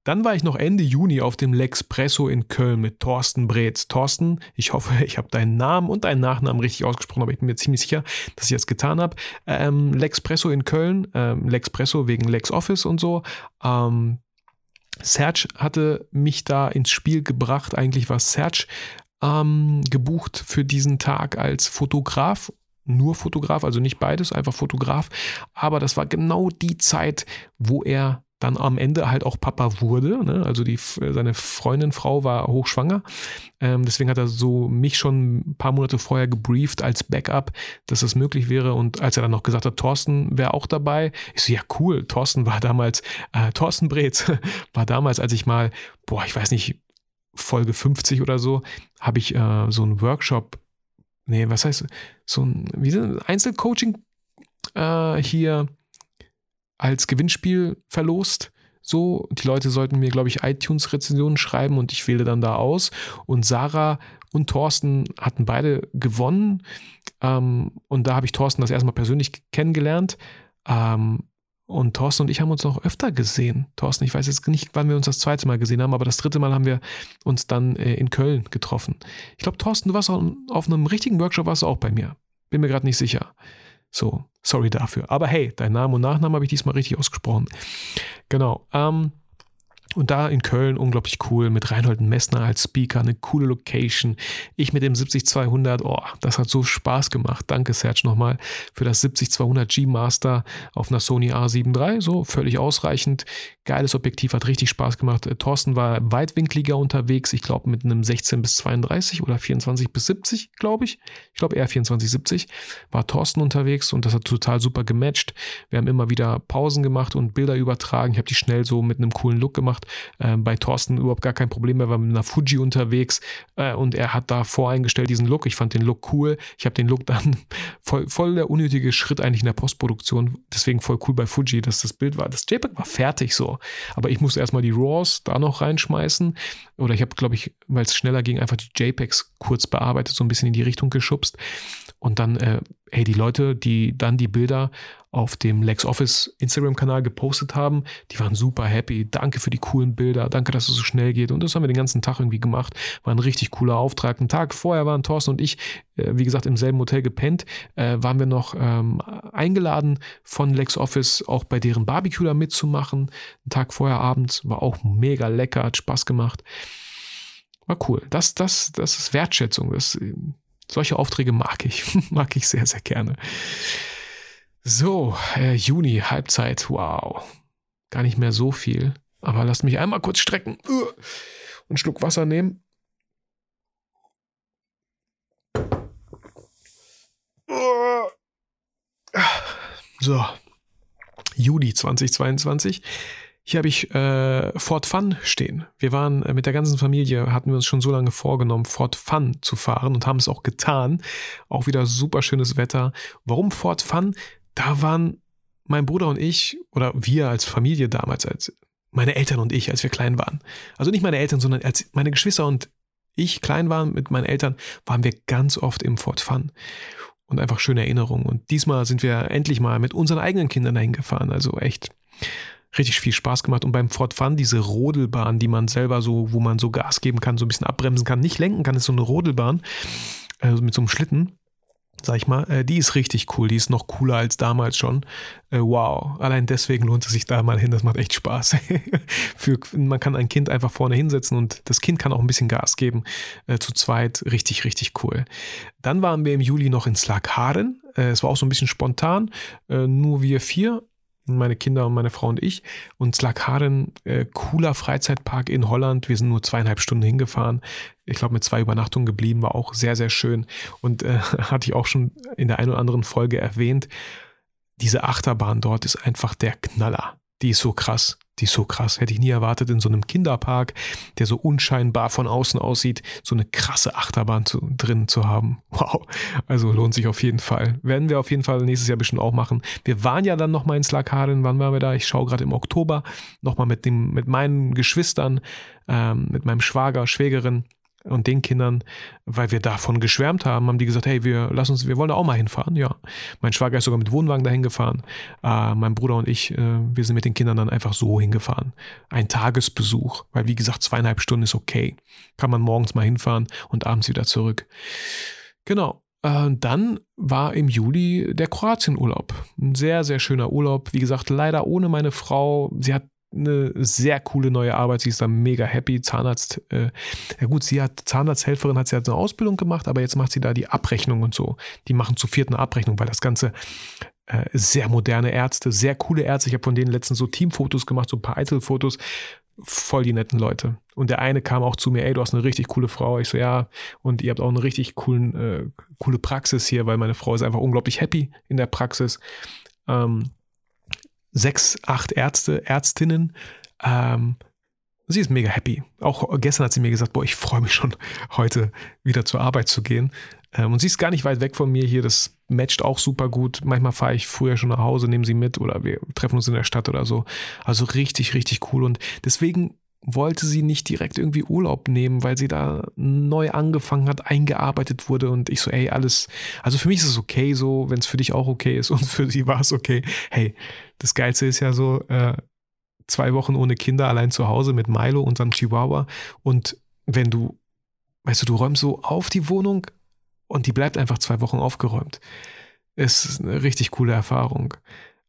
Dann war ich noch Ende Juni auf dem Lexpresso in Köln mit Thorsten Breetz. Thorsten, ich hoffe, ich habe deinen Namen und deinen Nachnamen richtig ausgesprochen, aber ich bin mir ziemlich sicher, dass ich das getan habe. Ähm, Lexpresso in Köln, ähm, Lexpresso wegen LexOffice und so. Ähm, Serge hatte mich da ins Spiel gebracht. Eigentlich war Serge ähm, gebucht für diesen Tag als Fotograf nur Fotograf, also nicht beides, einfach Fotograf. Aber das war genau die Zeit, wo er dann am Ende halt auch Papa wurde. Ne? Also die, seine Freundin, Frau war hochschwanger. Ähm, deswegen hat er so mich schon ein paar Monate vorher gebrieft als Backup, dass das möglich wäre. Und als er dann noch gesagt hat, Thorsten wäre auch dabei, ich so, ja cool, Thorsten war damals, äh, Thorsten Breetz war damals, als ich mal, boah, ich weiß nicht, Folge 50 oder so, habe ich äh, so einen Workshop, nee, was heißt, so ein, ein Einzelcoaching äh, hier als Gewinnspiel verlost. So, die Leute sollten mir, glaube ich, iTunes-Rezensionen schreiben und ich wähle dann da aus. Und Sarah und Thorsten hatten beide gewonnen. Ähm, und da habe ich Thorsten das erstmal persönlich kennengelernt. Ähm, und Thorsten und ich haben uns noch öfter gesehen. Thorsten, ich weiß jetzt nicht, wann wir uns das zweite Mal gesehen haben, aber das dritte Mal haben wir uns dann äh, in Köln getroffen. Ich glaube, Thorsten, du warst auch auf einem richtigen Workshop, warst du auch bei mir. Bin mir gerade nicht sicher. So, sorry dafür. Aber hey, dein Name und Nachname habe ich diesmal richtig ausgesprochen. Genau. Ähm, und da in Köln unglaublich cool mit Reinhold Messner als Speaker, eine coole Location. Ich mit dem 70200, oh, das hat so Spaß gemacht. Danke Serge nochmal für das 70200 G Master auf einer Sony A7 III, so völlig ausreichend. Geiles Objektiv, hat richtig Spaß gemacht. Äh, Thorsten war weitwinkliger unterwegs, ich glaube mit einem 16 bis 32 oder 24 bis 70, glaube ich. Ich glaube eher 24 70 war Thorsten unterwegs und das hat total super gematcht. Wir haben immer wieder Pausen gemacht und Bilder übertragen. Ich habe die schnell so mit einem coolen Look gemacht gemacht. Ähm, bei Thorsten überhaupt gar kein Problem. Er war mit einer Fuji unterwegs äh, und er hat da voreingestellt diesen Look. Ich fand den Look cool. Ich habe den Look dann voll, voll der unnötige Schritt eigentlich in der Postproduktion. Deswegen voll cool bei Fuji, dass das Bild war. Das JPEG war fertig so. Aber ich musste erstmal die RAWs da noch reinschmeißen. Oder ich habe, glaube ich, weil es schneller ging, einfach die JPEGs kurz bearbeitet, so ein bisschen in die Richtung geschubst. Und dann äh, hey, die Leute, die dann die Bilder auf dem LexOffice Instagram-Kanal gepostet haben, die waren super happy. Danke für die coolen Bilder, danke, dass es so schnell geht. Und das haben wir den ganzen Tag irgendwie gemacht. War ein richtig cooler Auftrag. Einen Tag vorher waren Thorsten und ich, äh, wie gesagt, im selben Hotel gepennt, äh, waren wir noch ähm, eingeladen von LexOffice auch bei deren Barbecue da mitzumachen. Einen Tag vorher abends war auch mega lecker, hat Spaß gemacht. War cool. Das, das, das ist Wertschätzung. Das, solche Aufträge mag ich. mag ich sehr, sehr gerne. So, äh, Juni, Halbzeit. Wow. Gar nicht mehr so viel. Aber lasst mich einmal kurz strecken. Und einen Schluck Wasser nehmen. So. Juli 2022. Hier habe ich äh, Fort Fun stehen. Wir waren äh, mit der ganzen Familie, hatten wir uns schon so lange vorgenommen, Fort Fun zu fahren und haben es auch getan. Auch wieder super schönes Wetter. Warum Fort Fun? Da waren mein Bruder und ich, oder wir als Familie damals, als meine Eltern und ich, als wir klein waren. Also nicht meine Eltern, sondern als meine Geschwister und ich klein waren mit meinen Eltern, waren wir ganz oft im Fort Fun. Und einfach schöne Erinnerungen. Und diesmal sind wir endlich mal mit unseren eigenen Kindern dahin gefahren. Also echt richtig viel Spaß gemacht. Und beim Ford Fun, diese Rodelbahn, die man selber so, wo man so Gas geben kann, so ein bisschen abbremsen kann, nicht lenken kann, ist so eine Rodelbahn also mit so einem Schlitten sag ich mal, äh, die ist richtig cool. Die ist noch cooler als damals schon. Äh, wow. Allein deswegen lohnt es sich da mal hin. Das macht echt Spaß. Für, man kann ein Kind einfach vorne hinsetzen und das Kind kann auch ein bisschen Gas geben. Zu zweit richtig, richtig cool. Dann waren wir im Juli noch in Slagharen. Es war auch so ein bisschen spontan. Nur wir vier meine Kinder und meine Frau und ich. Und Slakaren, äh, cooler Freizeitpark in Holland. Wir sind nur zweieinhalb Stunden hingefahren. Ich glaube, mit zwei Übernachtungen geblieben, war auch sehr, sehr schön. Und äh, hatte ich auch schon in der einen oder anderen Folge erwähnt. Diese Achterbahn dort ist einfach der Knaller. Die ist so krass. Die ist so krass. Hätte ich nie erwartet, in so einem Kinderpark, der so unscheinbar von außen aussieht, so eine krasse Achterbahn zu, drin zu haben. Wow. Also lohnt sich auf jeden Fall. Werden wir auf jeden Fall nächstes Jahr bestimmt auch machen. Wir waren ja dann nochmal in Slakaren. Wann waren wir da? Ich schaue gerade im Oktober. Nochmal mit, dem, mit meinen Geschwistern, ähm, mit meinem Schwager, Schwägerin und den Kindern, weil wir davon geschwärmt haben, haben die gesagt, hey, wir lass uns, wir wollen da auch mal hinfahren. Ja, mein Schwager ist sogar mit Wohnwagen dahin gefahren. Äh, mein Bruder und ich, äh, wir sind mit den Kindern dann einfach so hingefahren. Ein Tagesbesuch, weil wie gesagt zweieinhalb Stunden ist okay. Kann man morgens mal hinfahren und abends wieder zurück. Genau. Äh, dann war im Juli der Kroatienurlaub. Ein sehr, sehr schöner Urlaub. Wie gesagt, leider ohne meine Frau. Sie hat eine sehr coole neue Arbeit. Sie ist da mega happy. Zahnarzt, äh, ja gut, sie hat Zahnarzthelferin, hat sie halt eine Ausbildung gemacht, aber jetzt macht sie da die Abrechnung und so. Die machen zu vierten Abrechnung, weil das Ganze äh, sehr moderne Ärzte, sehr coole Ärzte. Ich habe von denen letztens so Teamfotos gemacht, so ein paar Einzelfotos. Voll die netten Leute. Und der eine kam auch zu mir, ey, du hast eine richtig coole Frau. Ich so, ja, und ihr habt auch eine richtig coolen, äh, coole Praxis hier, weil meine Frau ist einfach unglaublich happy in der Praxis. Ähm, sechs, acht Ärzte, Ärztinnen. Ähm, sie ist mega happy. Auch gestern hat sie mir gesagt, boah, ich freue mich schon, heute wieder zur Arbeit zu gehen. Ähm, und sie ist gar nicht weit weg von mir hier. Das matcht auch super gut. Manchmal fahre ich früher schon nach Hause, nehme sie mit oder wir treffen uns in der Stadt oder so. Also richtig, richtig cool. Und deswegen wollte sie nicht direkt irgendwie Urlaub nehmen, weil sie da neu angefangen hat, eingearbeitet wurde und ich so, ey, alles, also für mich ist es okay so, wenn es für dich auch okay ist und für sie war es okay. Hey, das Geilste ist ja so, äh, zwei Wochen ohne Kinder allein zu Hause mit Milo, unserem Chihuahua und wenn du, weißt du, du räumst so auf die Wohnung und die bleibt einfach zwei Wochen aufgeräumt. Ist eine richtig coole Erfahrung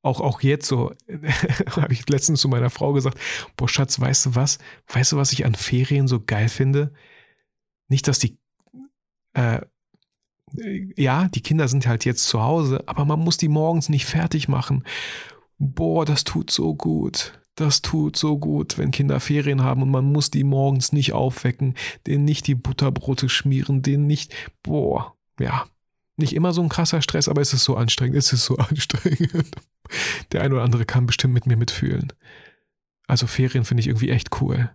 auch, auch jetzt so, habe ich letztens zu meiner Frau gesagt, boah Schatz, weißt du was? Weißt du, was ich an Ferien so geil finde? Nicht, dass die, äh, ja, die Kinder sind halt jetzt zu Hause, aber man muss die morgens nicht fertig machen. Boah, das tut so gut. Das tut so gut, wenn Kinder Ferien haben und man muss die morgens nicht aufwecken, denen nicht die Butterbrote schmieren, denen nicht, boah, ja, nicht immer so ein krasser Stress, aber es ist so anstrengend, es ist so anstrengend. Der ein oder andere kann bestimmt mit mir mitfühlen. Also Ferien finde ich irgendwie echt cool.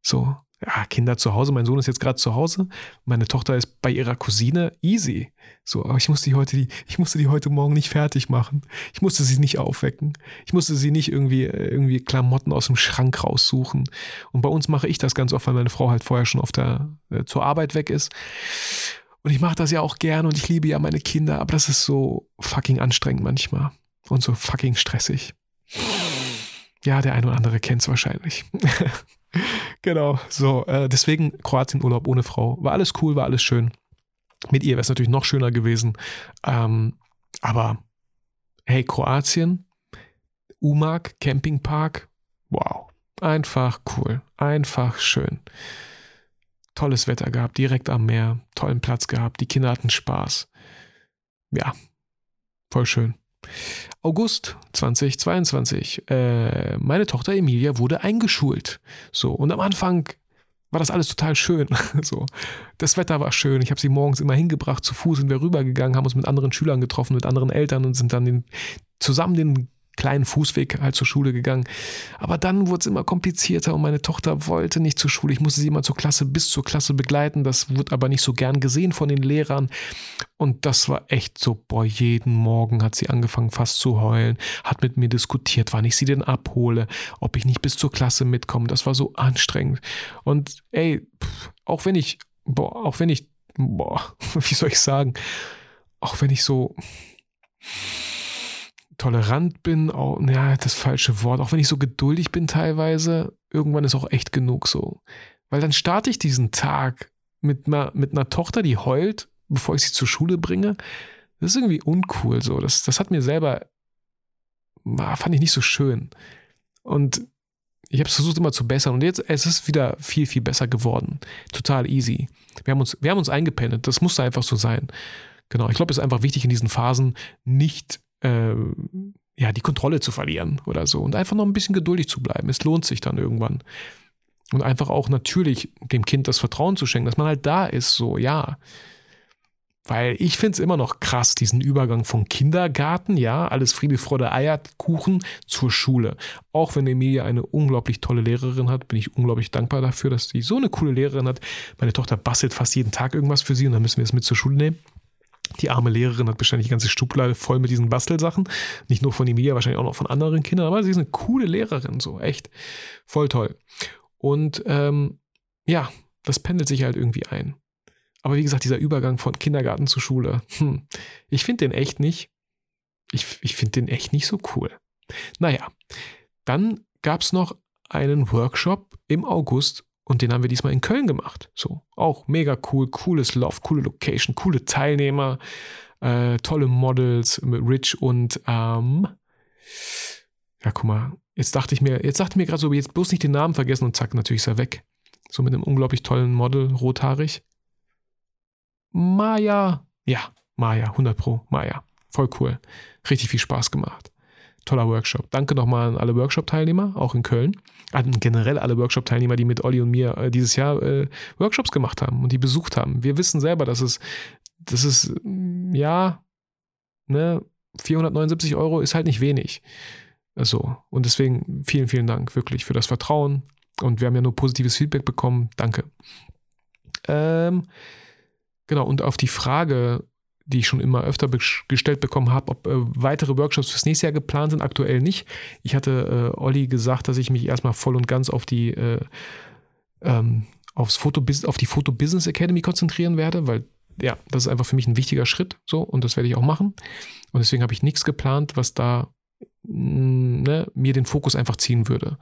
So, ja, Kinder zu Hause, mein Sohn ist jetzt gerade zu Hause, meine Tochter ist bei ihrer Cousine, easy. So, aber ich musste die heute, die, ich musste die heute Morgen nicht fertig machen. Ich musste sie nicht aufwecken. Ich musste sie nicht irgendwie, irgendwie Klamotten aus dem Schrank raussuchen. Und bei uns mache ich das ganz oft, weil meine Frau halt vorher schon auf der, äh, zur Arbeit weg ist. Und ich mache das ja auch gern und ich liebe ja meine Kinder, aber das ist so fucking anstrengend manchmal und so fucking stressig. Ja, der ein oder andere kennt es wahrscheinlich. genau, so. Äh, deswegen Kroatien-Urlaub ohne Frau. War alles cool, war alles schön. Mit ihr wäre es natürlich noch schöner gewesen. Ähm, aber hey, Kroatien, Umag, Campingpark, wow. Einfach cool, einfach schön. Tolles Wetter gehabt, direkt am Meer, tollen Platz gehabt, die Kinder hatten Spaß. Ja, voll schön. August 2022. Äh, meine Tochter Emilia wurde eingeschult. So, und am Anfang war das alles total schön. so, das Wetter war schön. Ich habe sie morgens immer hingebracht. Zu Fuß sind wir rübergegangen, haben uns mit anderen Schülern getroffen, mit anderen Eltern und sind dann den, zusammen den kleinen Fußweg halt zur Schule gegangen. Aber dann wurde es immer komplizierter und meine Tochter wollte nicht zur Schule. Ich musste sie immer zur Klasse bis zur Klasse begleiten. Das wurde aber nicht so gern gesehen von den Lehrern. Und das war echt so, boah, jeden Morgen hat sie angefangen fast zu heulen, hat mit mir diskutiert, wann ich sie denn abhole, ob ich nicht bis zur Klasse mitkomme. Das war so anstrengend. Und ey, auch wenn ich, boah, auch wenn ich, boah, wie soll ich sagen, auch wenn ich so tolerant bin, auch, ja, das falsche Wort, auch wenn ich so geduldig bin teilweise, irgendwann ist auch echt genug so. Weil dann starte ich diesen Tag mit einer, mit einer Tochter, die heult, bevor ich sie zur Schule bringe. Das ist irgendwie uncool so. Das, das hat mir selber, fand ich nicht so schön. Und ich habe es versucht immer zu bessern und jetzt es ist wieder viel, viel besser geworden. Total easy. Wir haben uns, wir haben uns eingependet. Das musste einfach so sein. Genau. Ich glaube, es ist einfach wichtig in diesen Phasen nicht äh, ja, die Kontrolle zu verlieren oder so und einfach noch ein bisschen geduldig zu bleiben. Es lohnt sich dann irgendwann. Und einfach auch natürlich dem Kind das Vertrauen zu schenken, dass man halt da ist, so, ja. Weil ich finde es immer noch krass, diesen Übergang von Kindergarten, ja, alles Friede, Freude, Eierkuchen zur Schule. Auch wenn Emilia eine unglaublich tolle Lehrerin hat, bin ich unglaublich dankbar dafür, dass sie so eine coole Lehrerin hat. Meine Tochter bastelt fast jeden Tag irgendwas für sie und dann müssen wir es mit zur Schule nehmen. Die arme Lehrerin hat wahrscheinlich die ganze Schublade voll mit diesen Bastelsachen. Nicht nur von Emilia, wahrscheinlich auch noch von anderen Kindern, aber sie ist eine coole Lehrerin, so echt. Voll toll. Und ähm, ja, das pendelt sich halt irgendwie ein. Aber wie gesagt, dieser Übergang von Kindergarten zu Schule, hm, ich finde den echt nicht. Ich, ich finde den echt nicht so cool. Naja, dann gab es noch einen Workshop im August und den haben wir diesmal in Köln gemacht. So, auch mega cool, cooles Loft, coole Location, coole Teilnehmer, äh, tolle Models mit Rich und ähm, ja, guck mal, jetzt dachte ich mir, jetzt dachte ich mir gerade so, jetzt bloß nicht den Namen vergessen und zack, natürlich ist er weg. So mit einem unglaublich tollen Model, rothaarig. Maya. Ja, Maya, 100 Pro, Maya. Voll cool. Richtig viel Spaß gemacht. Toller Workshop. Danke nochmal an alle Workshop-Teilnehmer, auch in Köln an generell alle Workshop-Teilnehmer, die mit Olli und mir äh, dieses Jahr äh, Workshops gemacht haben und die besucht haben. Wir wissen selber, dass es, das ist, mm, ja, ne, 479 Euro ist halt nicht wenig. So. Und deswegen vielen, vielen Dank wirklich für das Vertrauen. Und wir haben ja nur positives Feedback bekommen. Danke. Ähm, genau, und auf die Frage, die ich schon immer öfter gestellt bekommen habe, ob äh, weitere Workshops fürs nächste Jahr geplant sind. Aktuell nicht. Ich hatte äh, Olli gesagt, dass ich mich erstmal voll und ganz auf die äh, ähm, Foto auf die Foto Business Academy konzentrieren werde, weil ja, das ist einfach für mich ein wichtiger Schritt so und das werde ich auch machen. Und deswegen habe ich nichts geplant, was da mm, ne, mir den Fokus einfach ziehen würde.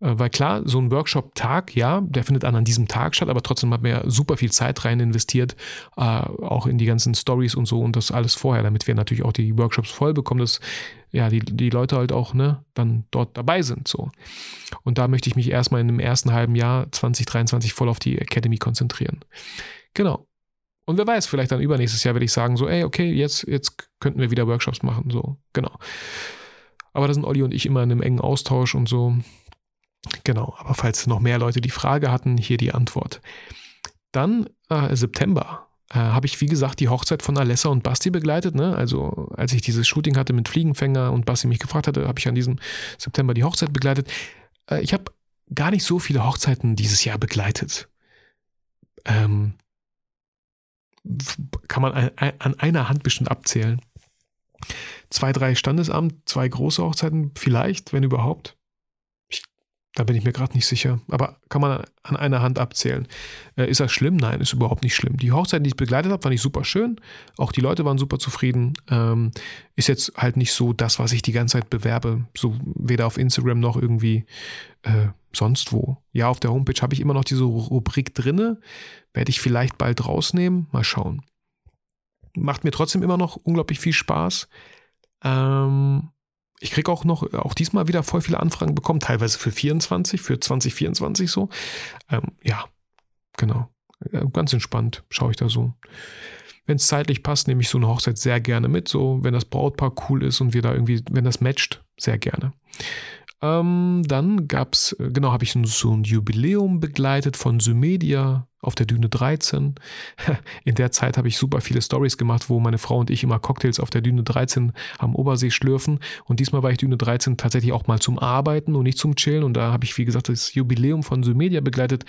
Äh, weil klar, so ein Workshop-Tag, ja, der findet an, diesem Tag statt, aber trotzdem hat man ja super viel Zeit rein investiert, äh, auch in die ganzen Stories und so und das alles vorher, damit wir natürlich auch die Workshops voll bekommen, dass ja die, die Leute halt auch ne, dann dort dabei sind. So. Und da möchte ich mich erstmal in dem ersten halben Jahr 2023 voll auf die Academy konzentrieren. Genau. Und wer weiß, vielleicht dann übernächstes Jahr werde ich sagen, so, ey, okay, jetzt, jetzt könnten wir wieder Workshops machen. So, genau. Aber da sind Olli und ich immer in einem engen Austausch und so. Genau, aber falls noch mehr Leute die Frage hatten, hier die Antwort. Dann äh, September äh, habe ich, wie gesagt, die Hochzeit von Alessa und Basti begleitet. Ne? Also als ich dieses Shooting hatte mit Fliegenfänger und Basti mich gefragt hatte, habe ich an diesem September die Hochzeit begleitet. Äh, ich habe gar nicht so viele Hochzeiten dieses Jahr begleitet. Ähm, kann man an, an einer Hand bestimmt abzählen. Zwei, drei Standesamt, zwei große Hochzeiten vielleicht, wenn überhaupt Da bin ich mir gerade nicht sicher. Aber kann man an einer Hand abzählen. Äh, ist das schlimm? Nein, ist überhaupt nicht schlimm. Die Hochzeit, die ich begleitet habe, fand ich super schön. Auch die Leute waren super zufrieden. Ähm, ist jetzt halt nicht so das, was ich die ganze Zeit bewerbe. So weder auf Instagram noch irgendwie äh, sonst wo. Ja, auf der Homepage habe ich immer noch diese Rubrik drinne. Werde ich vielleicht bald rausnehmen. Mal schauen. Macht mir trotzdem immer noch unglaublich viel Spaß. Ähm, ich kriege auch noch, auch diesmal wieder voll viele Anfragen bekommen, teilweise für 24, für 2024 so. Ähm, ja, genau. Ganz entspannt schaue ich da so. Wenn es zeitlich passt, nehme ich so eine Hochzeit sehr gerne mit. So, wenn das Brautpaar cool ist und wir da irgendwie, wenn das matcht, sehr gerne. Ähm, dann gab es, äh, genau, habe ich so ein Jubiläum begleitet von Symedia auf der Düne 13. In der Zeit habe ich super viele Stories gemacht, wo meine Frau und ich immer Cocktails auf der Düne 13 am Obersee schlürfen. Und diesmal war ich Düne 13 tatsächlich auch mal zum Arbeiten und nicht zum Chillen. Und da habe ich, wie gesagt, das Jubiläum von Symedia begleitet.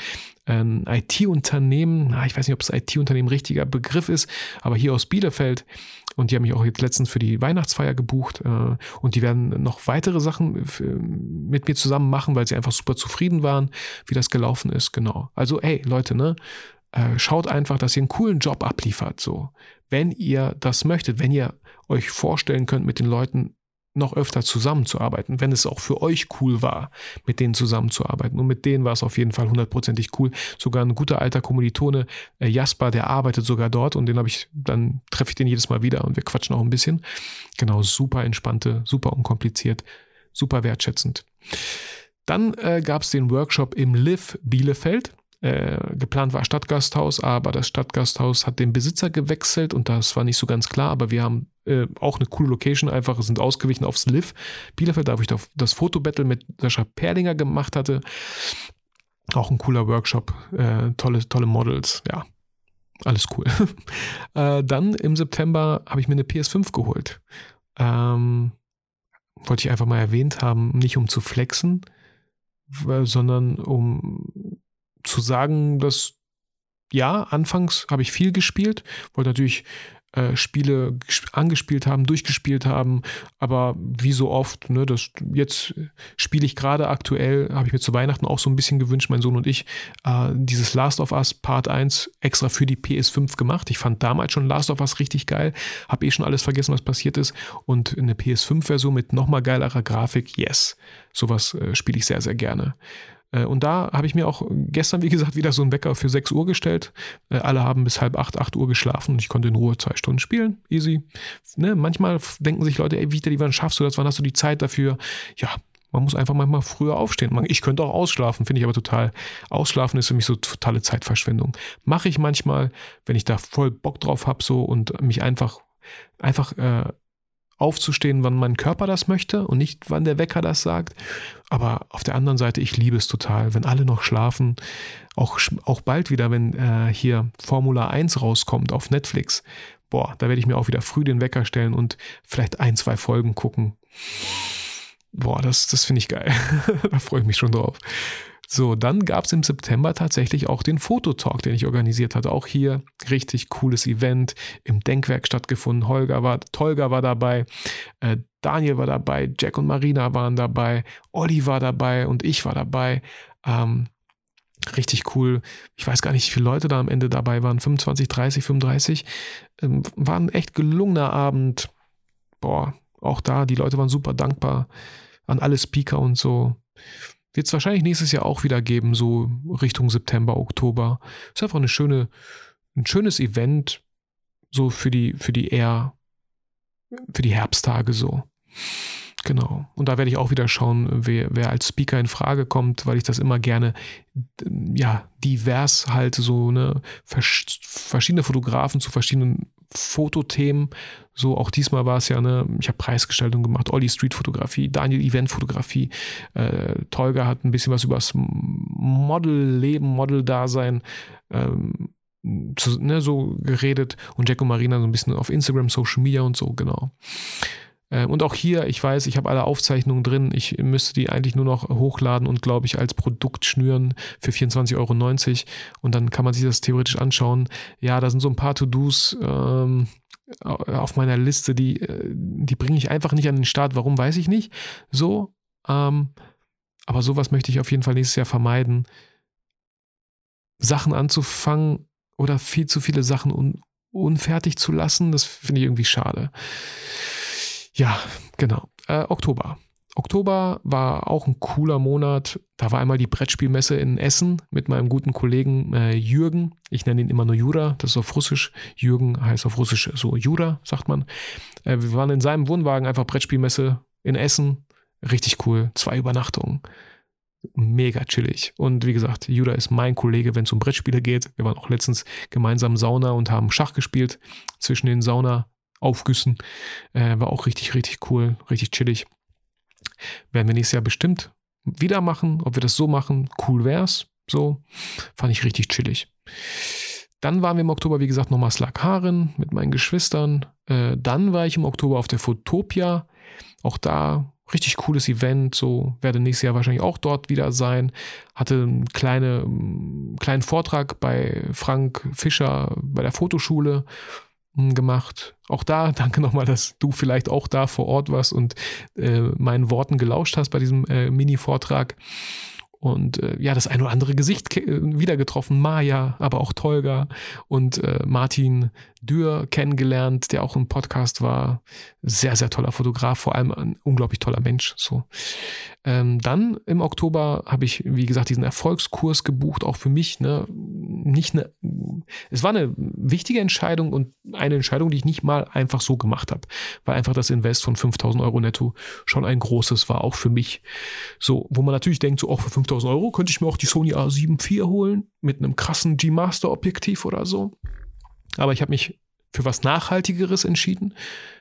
Ein IT-Unternehmen, ich weiß nicht, ob es IT-Unternehmen richtiger Begriff ist, aber hier aus Bielefeld. Und die haben mich auch jetzt letztens für die Weihnachtsfeier gebucht. Äh, und die werden noch weitere Sachen mit mir zusammen machen, weil sie einfach super zufrieden waren, wie das gelaufen ist. Genau. Also, ey, Leute, ne? Äh, schaut einfach, dass ihr einen coolen Job abliefert. So, wenn ihr das möchtet, wenn ihr euch vorstellen könnt, mit den Leuten noch öfter zusammenzuarbeiten, wenn es auch für euch cool war, mit denen zusammenzuarbeiten. Und mit denen war es auf jeden Fall hundertprozentig cool. Sogar ein guter alter Kommilitone, äh, Jasper, der arbeitet sogar dort und den habe ich, dann treffe ich den jedes Mal wieder und wir quatschen auch ein bisschen. Genau, super entspannte, super unkompliziert, super wertschätzend. Dann äh, gab es den Workshop im Liv Bielefeld. Äh, geplant war Stadtgasthaus, aber das Stadtgasthaus hat den Besitzer gewechselt und das war nicht so ganz klar, aber wir haben äh, auch eine coole Location einfach, sind ausgewichen aufs Liv Bielefeld, da wo ich das Fotobattle mit Sascha Perlinger gemacht hatte. Auch ein cooler Workshop, äh, tolle, tolle Models, ja, alles cool. äh, dann im September habe ich mir eine PS5 geholt. Ähm, wollte ich einfach mal erwähnt haben, nicht um zu flexen, sondern um zu sagen, dass ja, anfangs habe ich viel gespielt, wollte natürlich äh, Spiele angespielt haben, durchgespielt haben, aber wie so oft, ne, das, jetzt spiele ich gerade aktuell, habe ich mir zu Weihnachten auch so ein bisschen gewünscht, mein Sohn und ich, äh, dieses Last of Us Part 1 extra für die PS5 gemacht. Ich fand damals schon Last of Us richtig geil, habe eh schon alles vergessen, was passiert ist und eine PS5-Version mit nochmal geilerer Grafik, yes, sowas äh, spiele ich sehr, sehr gerne. Äh, und da habe ich mir auch gestern, wie gesagt, wieder so einen Wecker für 6 Uhr gestellt. Äh, alle haben bis halb 8, 8 Uhr geschlafen und ich konnte in Ruhe zwei Stunden spielen. Easy. Ne? Manchmal denken sich Leute, ey, Vita, wann schaffst du das? Wann hast du die Zeit dafür? Ja, man muss einfach manchmal früher aufstehen. Ich könnte auch ausschlafen, finde ich aber total. Ausschlafen ist für mich so totale Zeitverschwendung. Mache ich manchmal, wenn ich da voll Bock drauf habe so und mich einfach, einfach äh, aufzustehen, wann mein Körper das möchte und nicht, wann der Wecker das sagt. Aber auf der anderen Seite, ich liebe es total, wenn alle noch schlafen. Auch, auch bald wieder, wenn äh, hier Formula 1 rauskommt auf Netflix. Boah, da werde ich mir auch wieder früh den Wecker stellen und vielleicht ein, zwei Folgen gucken. Boah, das, das finde ich geil. da freue ich mich schon drauf. So, dann gab es im September tatsächlich auch den Fototalk, den ich organisiert hatte. Auch hier richtig cooles Event im Denkwerk stattgefunden. Holger war, Tolga war dabei, äh, Daniel war dabei, Jack und Marina waren dabei, Olli war dabei und ich war dabei. Ähm, richtig cool. Ich weiß gar nicht, wie viele Leute da am Ende dabei waren. 25, 30, 35. Ähm, war ein echt gelungener Abend. Boah, auch da, die Leute waren super dankbar an alle Speaker und so. Wird es wahrscheinlich nächstes Jahr auch wieder geben, so Richtung September, Oktober. Ist einfach eine schöne, ein schönes Event, so für die, für die eher, für die Herbsttage so. Genau. Und da werde ich auch wieder schauen, wer, wer als Speaker in Frage kommt, weil ich das immer gerne, ja, divers halt so, ne, verschiedene Fotografen zu verschiedenen Fotothemen. So auch diesmal war es ja, ne, ich habe Preisgestaltung gemacht, Olli Street-Fotografie, Daniel Event-Fotografie, äh, Tolga hat ein bisschen was über das Model-Leben, Model-Dasein ähm, ne, so geredet und Jack und Marina so ein bisschen auf Instagram, Social Media und so, genau. Äh, und auch hier, ich weiß, ich habe alle Aufzeichnungen drin. Ich müsste die eigentlich nur noch hochladen und, glaube ich, als Produkt schnüren für 24,90 Euro. Und dann kann man sich das theoretisch anschauen. Ja, da sind so ein paar To-Dos ähm, auf meiner Liste, die, äh, die bringe ich einfach nicht an den Start. Warum, weiß ich nicht. So. Ähm, aber sowas möchte ich auf jeden Fall nächstes Jahr vermeiden. Sachen anzufangen oder viel zu viele Sachen un unfertig zu lassen, das finde ich irgendwie schade. Ja, genau. Äh, Oktober. Oktober war auch ein cooler Monat. Da war einmal die Brettspielmesse in Essen mit meinem guten Kollegen äh, Jürgen. Ich nenne ihn immer nur Jura, das ist auf Russisch. Jürgen heißt auf Russisch so Jura, sagt man. Äh, wir waren in seinem Wohnwagen, einfach Brettspielmesse in Essen. Richtig cool. Zwei Übernachtungen. Mega chillig. Und wie gesagt, Judah ist mein Kollege, wenn es um Brettspiele geht. Wir waren auch letztens gemeinsam Sauna und haben Schach gespielt zwischen den Saunaaufgüssen. Äh, war auch richtig, richtig cool, richtig chillig. Werden wir nächstes Jahr bestimmt wieder machen. Ob wir das so machen, cool wär's. So, fand ich richtig chillig. Dann waren wir im Oktober, wie gesagt, nochmal Slakaren mit meinen Geschwistern. Äh, dann war ich im Oktober auf der Fotopia. Auch da richtig cooles Event, so werde nächstes Jahr wahrscheinlich auch dort wieder sein. Hatte einen kleine, kleinen Vortrag bei Frank Fischer bei der Fotoschule gemacht. Auch da danke nochmal, dass du vielleicht auch da vor Ort warst und äh, meinen Worten gelauscht hast bei diesem äh, Mini-Vortrag und äh, ja, das ein oder andere Gesicht äh, wieder getroffen, Maja, aber auch Tolga und äh, Martin Dürr kennengelernt, der auch im Podcast war. Sehr, sehr toller Fotograf, vor allem ein unglaublich toller Mensch. So. Ähm, dann im Oktober habe ich, wie gesagt, diesen Erfolgskurs gebucht, auch für mich. Ne, nicht eine, es war eine wichtige Entscheidung und eine Entscheidung, die ich nicht mal einfach so gemacht habe, weil einfach das Invest von 5000 Euro netto schon ein großes war, auch für mich. So, wo man natürlich denkt, so auch für 5000 Euro könnte ich mir auch die Sony A7 IV holen mit einem krassen G-Master Objektiv oder so. Aber ich habe mich für was Nachhaltigeres entschieden,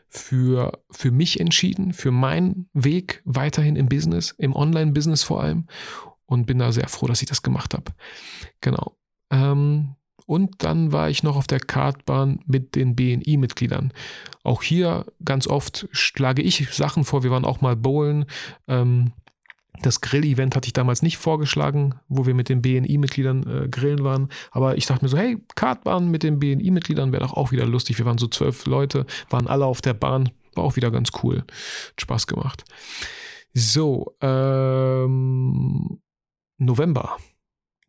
für, für mich entschieden, für meinen Weg weiterhin im Business, im Online-Business vor allem. Und bin da sehr froh, dass ich das gemacht habe. Genau. Ähm, und dann war ich noch auf der Kartbahn mit den BNI-Mitgliedern. Auch hier ganz oft schlage ich Sachen vor. Wir waren auch mal bowlen. Ähm, das Grill-Event hatte ich damals nicht vorgeschlagen, wo wir mit den BNI-Mitgliedern äh, grillen waren. Aber ich dachte mir so, hey, Kartbahn mit den BNI-Mitgliedern wäre doch auch wieder lustig. Wir waren so zwölf Leute, waren alle auf der Bahn. War auch wieder ganz cool. Hat Spaß gemacht. So, ähm, November.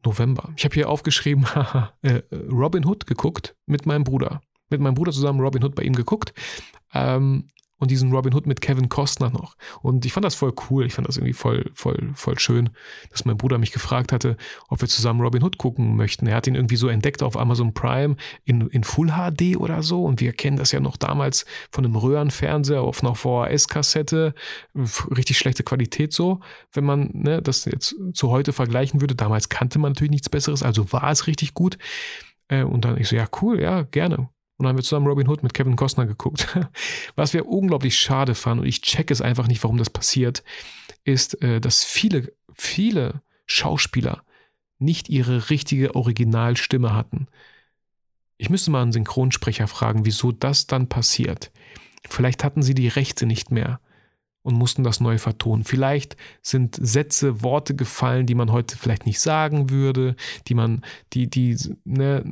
November. Ich habe hier aufgeschrieben, äh, Robin Hood geguckt mit meinem Bruder. Mit meinem Bruder zusammen Robin Hood bei ihm geguckt. Ähm, und diesen Robin Hood mit Kevin Costner noch. Und ich fand das voll cool. Ich fand das irgendwie voll, voll, voll schön, dass mein Bruder mich gefragt hatte, ob wir zusammen Robin Hood gucken möchten. Er hat ihn irgendwie so entdeckt auf Amazon Prime in, in Full HD oder so. Und wir kennen das ja noch damals von einem Röhrenfernseher auf einer VHS-Kassette. Richtig schlechte Qualität so. Wenn man ne, das jetzt zu heute vergleichen würde. Damals kannte man natürlich nichts Besseres, also war es richtig gut. Äh, und dann ich so, ja, cool, ja, gerne. Und dann haben wir zusammen Robin Hood mit Kevin Costner geguckt. Was wir unglaublich schade fanden, und ich check es einfach nicht, warum das passiert, ist, äh, dass viele, viele Schauspieler nicht ihre richtige Originalstimme hatten. Ich müsste mal einen Synchronsprecher fragen, wieso das dann passiert. Vielleicht hatten sie die Rechte nicht mehr und mussten das neu vertonen. Vielleicht sind Sätze, Worte gefallen, die man heute vielleicht nicht sagen würde, die man, die, die, ne,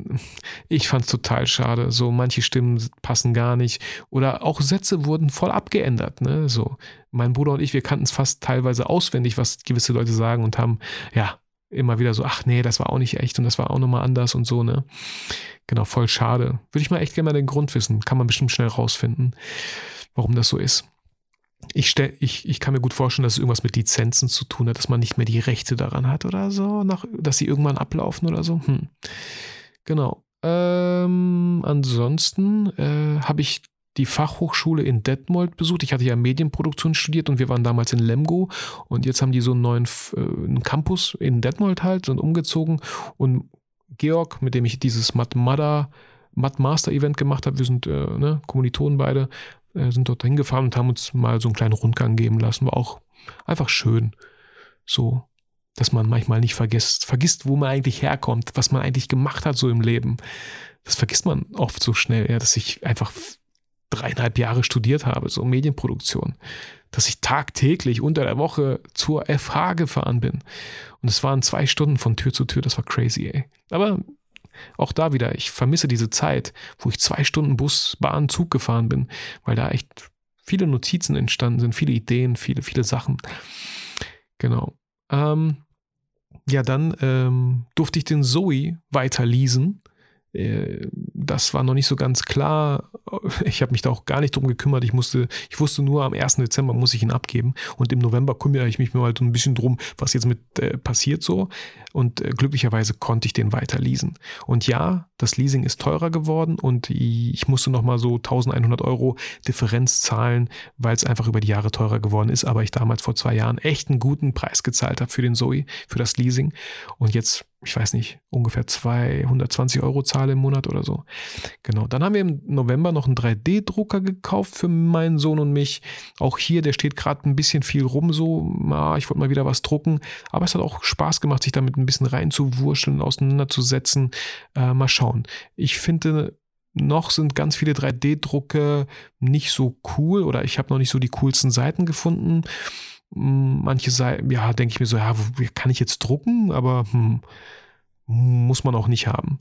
ich fand es total schade. So manche Stimmen passen gar nicht. Oder auch Sätze wurden voll abgeändert, ne? So. Mein Bruder und ich, wir kannten es fast teilweise auswendig, was gewisse Leute sagen und haben, ja, immer wieder so, ach nee, das war auch nicht echt und das war auch nochmal anders und so, ne? Genau, voll schade. Würde ich mal echt gerne mal den Grund wissen. Kann man bestimmt schnell rausfinden, warum das so ist ich, stell, ich, ich kann mir gut vorstellen, dass es irgendwas mit Lizenzen zu tun hat, dass man nicht mehr die Rechte daran hat oder so, nach, dass sie irgendwann ablaufen oder so. Hm. Genau. Ähm, ansonsten äh, habe ich die Fachhochschule in Detmold besucht. Ich hatte ja Medienproduktion studiert und wir waren damals in Lemgo und jetzt haben die so einen neuen äh, einen Campus in Detmold halt, sind umgezogen und Georg, mit dem ich dieses Matmada Math Master Event gemacht habe, wir sind äh, ne, Kommilitonen beide, sind dort hingefahren und haben uns mal so einen kleinen Rundgang geben lassen. War auch einfach schön. So, dass man manchmal nicht vergisst, vergisst, wo man eigentlich herkommt, was man eigentlich gemacht hat so im Leben. Das vergisst man oft so schnell, ja, dass ich einfach dreieinhalb Jahre studiert habe, so Medienproduktion. Dass ich tagtäglich unter der Woche zur FH gefahren bin. Und es waren zwei Stunden von Tür zu Tür, das war crazy, ey. Aber auch da wieder, ich vermisse diese Zeit, wo ich zwei Stunden Bus, Bahn, Zug gefahren bin, weil da echt viele Notizen entstanden sind, viele Ideen, viele, viele Sachen. Genau. Ähm, ja, dann ähm, durfte ich den Zoe weiter leasen. Äh, das war noch nicht so ganz klar. Ich habe mich da auch gar nicht drum gekümmert. Ich musste, ich wusste nur, am 1. Dezember muss ich ihn abgeben. Und im November kümmere ich mich mal so ein bisschen drum, was jetzt mit äh, passiert so. Und äh, glücklicherweise konnte ich den weiter leasen. Und ja, das Leasing ist teurer geworden und ich musste nochmal so 1100 Euro Differenz zahlen, weil es einfach über die Jahre teurer geworden ist. Aber ich damals vor zwei Jahren echt einen guten Preis gezahlt habe für den Zoe, für das Leasing. Und jetzt ich weiß nicht, ungefähr 220 Euro zahle im Monat oder so. Genau. Dann haben wir im November noch einen 3D-Drucker gekauft für meinen Sohn und mich. Auch hier, der steht gerade ein bisschen viel rum, so. Ah, ich wollte mal wieder was drucken. Aber es hat auch Spaß gemacht, sich damit ein bisschen reinzuwurscheln, auseinanderzusetzen. Äh, mal schauen. Ich finde, noch sind ganz viele 3D-Drucke nicht so cool oder ich habe noch nicht so die coolsten Seiten gefunden. Hm, manche Seiten, ja, denke ich mir so, ja, kann ich jetzt drucken, aber hm, muss man auch nicht haben.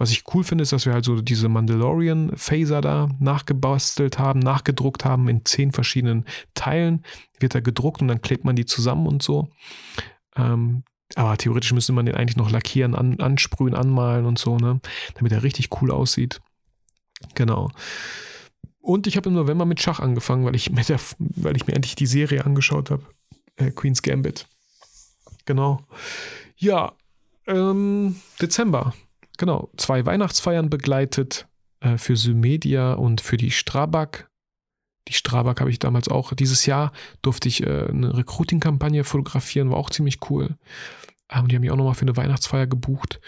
Was ich cool finde, ist, dass wir halt so diese Mandalorian-Phaser da nachgebastelt haben, nachgedruckt haben in zehn verschiedenen Teilen. Wird da gedruckt und dann klebt man die zusammen und so. Ähm, aber theoretisch müsste man den eigentlich noch lackieren, an, ansprühen, anmalen und so, ne? Damit er richtig cool aussieht. Genau. Und ich habe im November mit Schach angefangen, weil ich, der, weil ich mir endlich die Serie angeschaut habe. Äh, Queen's Gambit. Genau. Ja, ähm, Dezember. Genau. Zwei Weihnachtsfeiern begleitet äh, für Symedia und für die Strabag. Die Strabag habe ich damals auch. Dieses Jahr durfte ich äh, eine Recruiting-Kampagne fotografieren, war auch ziemlich cool. Ähm, die haben mich auch nochmal für eine Weihnachtsfeier gebucht.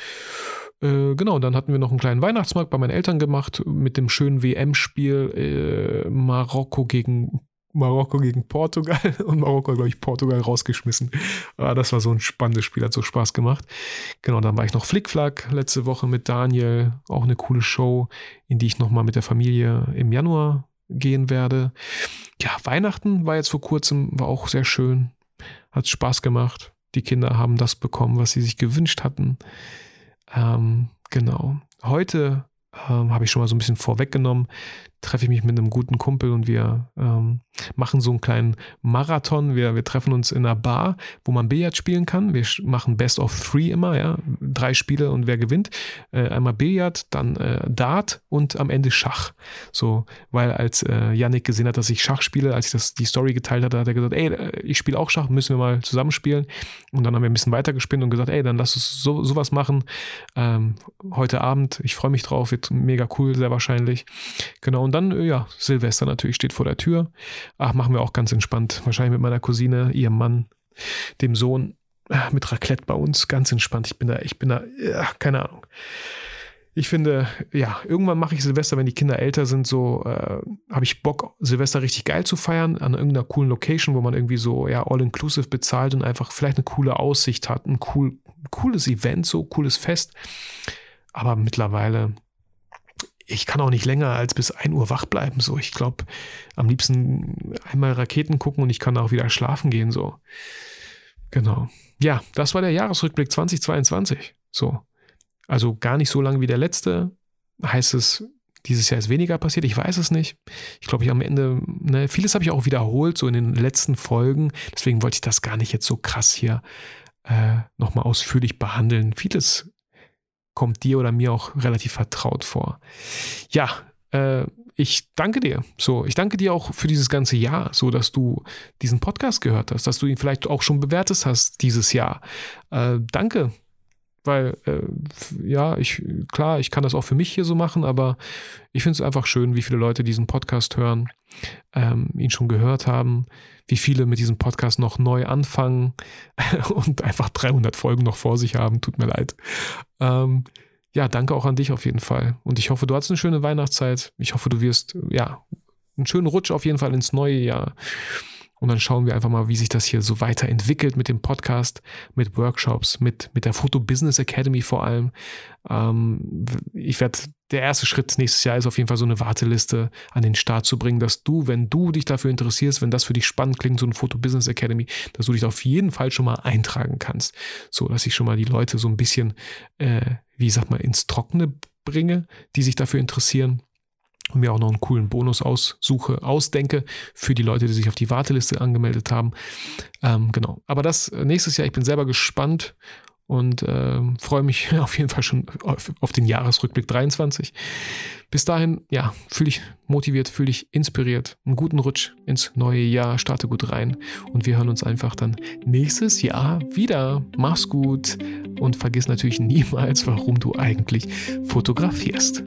Äh, genau, dann hatten wir noch einen kleinen Weihnachtsmarkt bei meinen Eltern gemacht mit dem schönen WM-Spiel äh, Marokko gegen Marokko gegen Portugal und Marokko glaube ich, Portugal rausgeschmissen. Ah, das war so ein spannendes Spiel, hat so Spaß gemacht. Genau, dann war ich noch Flickflack letzte Woche mit Daniel, auch eine coole Show, in die ich nochmal mit der Familie im Januar gehen werde. Ja, Weihnachten war jetzt vor kurzem, war auch sehr schön, hat Spaß gemacht. Die Kinder haben das bekommen, was sie sich gewünscht hatten. Ähm, genau. Heute ähm, habe ich schon mal so ein bisschen vorweggenommen treffe ich mich mit einem guten Kumpel und wir ähm, machen so einen kleinen Marathon. Wir, wir treffen uns in einer Bar, wo man Billard spielen kann. Wir machen Best of Three immer, ja. Drei Spiele und wer gewinnt. Äh, einmal Billard, dann äh, Dart und am Ende Schach. So, weil als äh, Yannick gesehen hat, dass ich Schach spiele, als ich das, die Story geteilt hatte, hat er gesagt, ey, äh, ich spiele auch Schach, müssen wir mal zusammenspielen. Und dann haben wir ein bisschen weitergespinnt und gesagt, ey, dann lass uns so, sowas machen. Ähm, heute Abend, ich freue mich drauf, wird mega cool, sehr wahrscheinlich. Genau, und und dann, äh, ja, Silvester natürlich steht vor der Tür. Ach, machen wir auch ganz entspannt. Wahrscheinlich mit meiner Cousine, ihrem Mann, dem Sohn, äh, mit Raclette bei uns. Ganz entspannt. Ich bin da, ich bin da, ja, keine Ahnung. Ich finde, ja, irgendwann mache ich Silvester, wenn die Kinder älter sind, so äh, habe ich Bock, Silvester richtig geil zu feiern, an irgendeiner coolen Location, wo man irgendwie so, ja, all-inclusive bezahlt und einfach vielleicht eine coole Aussicht hat, ein cool, cooles Event, so cooles Fest. Aber mittlerweile ich kann auch nicht länger als bis 1 Uhr wach bleiben. So, ich glaube, am liebsten einmal Raketen gucken und ich kann auch wieder schlafen gehen. So, genau. Ja, das war der Jahresrückblick 2022. So, also gar nicht so lang wie der letzte. Heißt es, dieses Jahr ist weniger passiert? Ich weiß es nicht. Ich glaube, ich am Ende, ne, vieles habe ich auch wiederholt, so in den letzten Folgen. Deswegen wollte ich das gar nicht jetzt so krass hier äh, nochmal ausführlich behandeln. Vieles kommt dir oder mir auch relativ vertraut vor. Ja, äh, ich danke dir. So, ich danke dir auch für dieses ganze Jahr, so dass du diesen Podcast gehört hast, dass du ihn vielleicht auch schon bewertet hast dieses Jahr. Äh, danke. Weil, äh, ja, ich, klar, ich kann das auch für mich hier so machen, aber ich finde es einfach schön, wie viele Leute diesen Podcast hören, ähm, ihn schon gehört haben, wie viele mit diesem Podcast noch neu anfangen und einfach 300 Folgen noch vor sich haben. Tut mir leid. Ähm, ja, danke auch an dich auf jeden Fall. Und ich hoffe, du hattest eine schöne Weihnachtszeit. Ich hoffe, du wirst, ja, einen schönen Rutsch auf jeden Fall ins neue Jahr. Und dann schauen wir einfach mal, wie sich das hier so weiterentwickelt mit dem Podcast, mit Workshops, mit, mit der Photo Business Academy vor allem. Ähm, ich werde, der erste Schritt nächstes Jahr ist auf jeden Fall so eine Warteliste an den Start zu bringen, dass du, wenn du dich dafür interessierst, wenn das für dich spannend klingt, so eine Photo Business Academy, dass du dich auf jeden Fall schon mal eintragen kannst. So, dass ich schon mal die Leute so ein bisschen, äh, wie sag mal, ins Trockene bringe, die sich dafür interessieren und mir auch noch einen coolen Bonus aussuche, ausdenke für die Leute, die sich auf die Warteliste angemeldet haben. Ähm, genau. Aber das äh, nächstes Jahr, ich bin selber gespannt und äh, freue mich auf jeden Fall schon auf, auf, den Jahresrückblick 23. Bis dahin, ja, fühle ich motiviert, fühle ich inspiriert. Einen guten Rutsch ins neue Jahr, starte gut rein und wir hören uns einfach dann nächstes Jahr wieder. Mach's gut und vergiss natürlich niemals, warum du eigentlich fotografierst.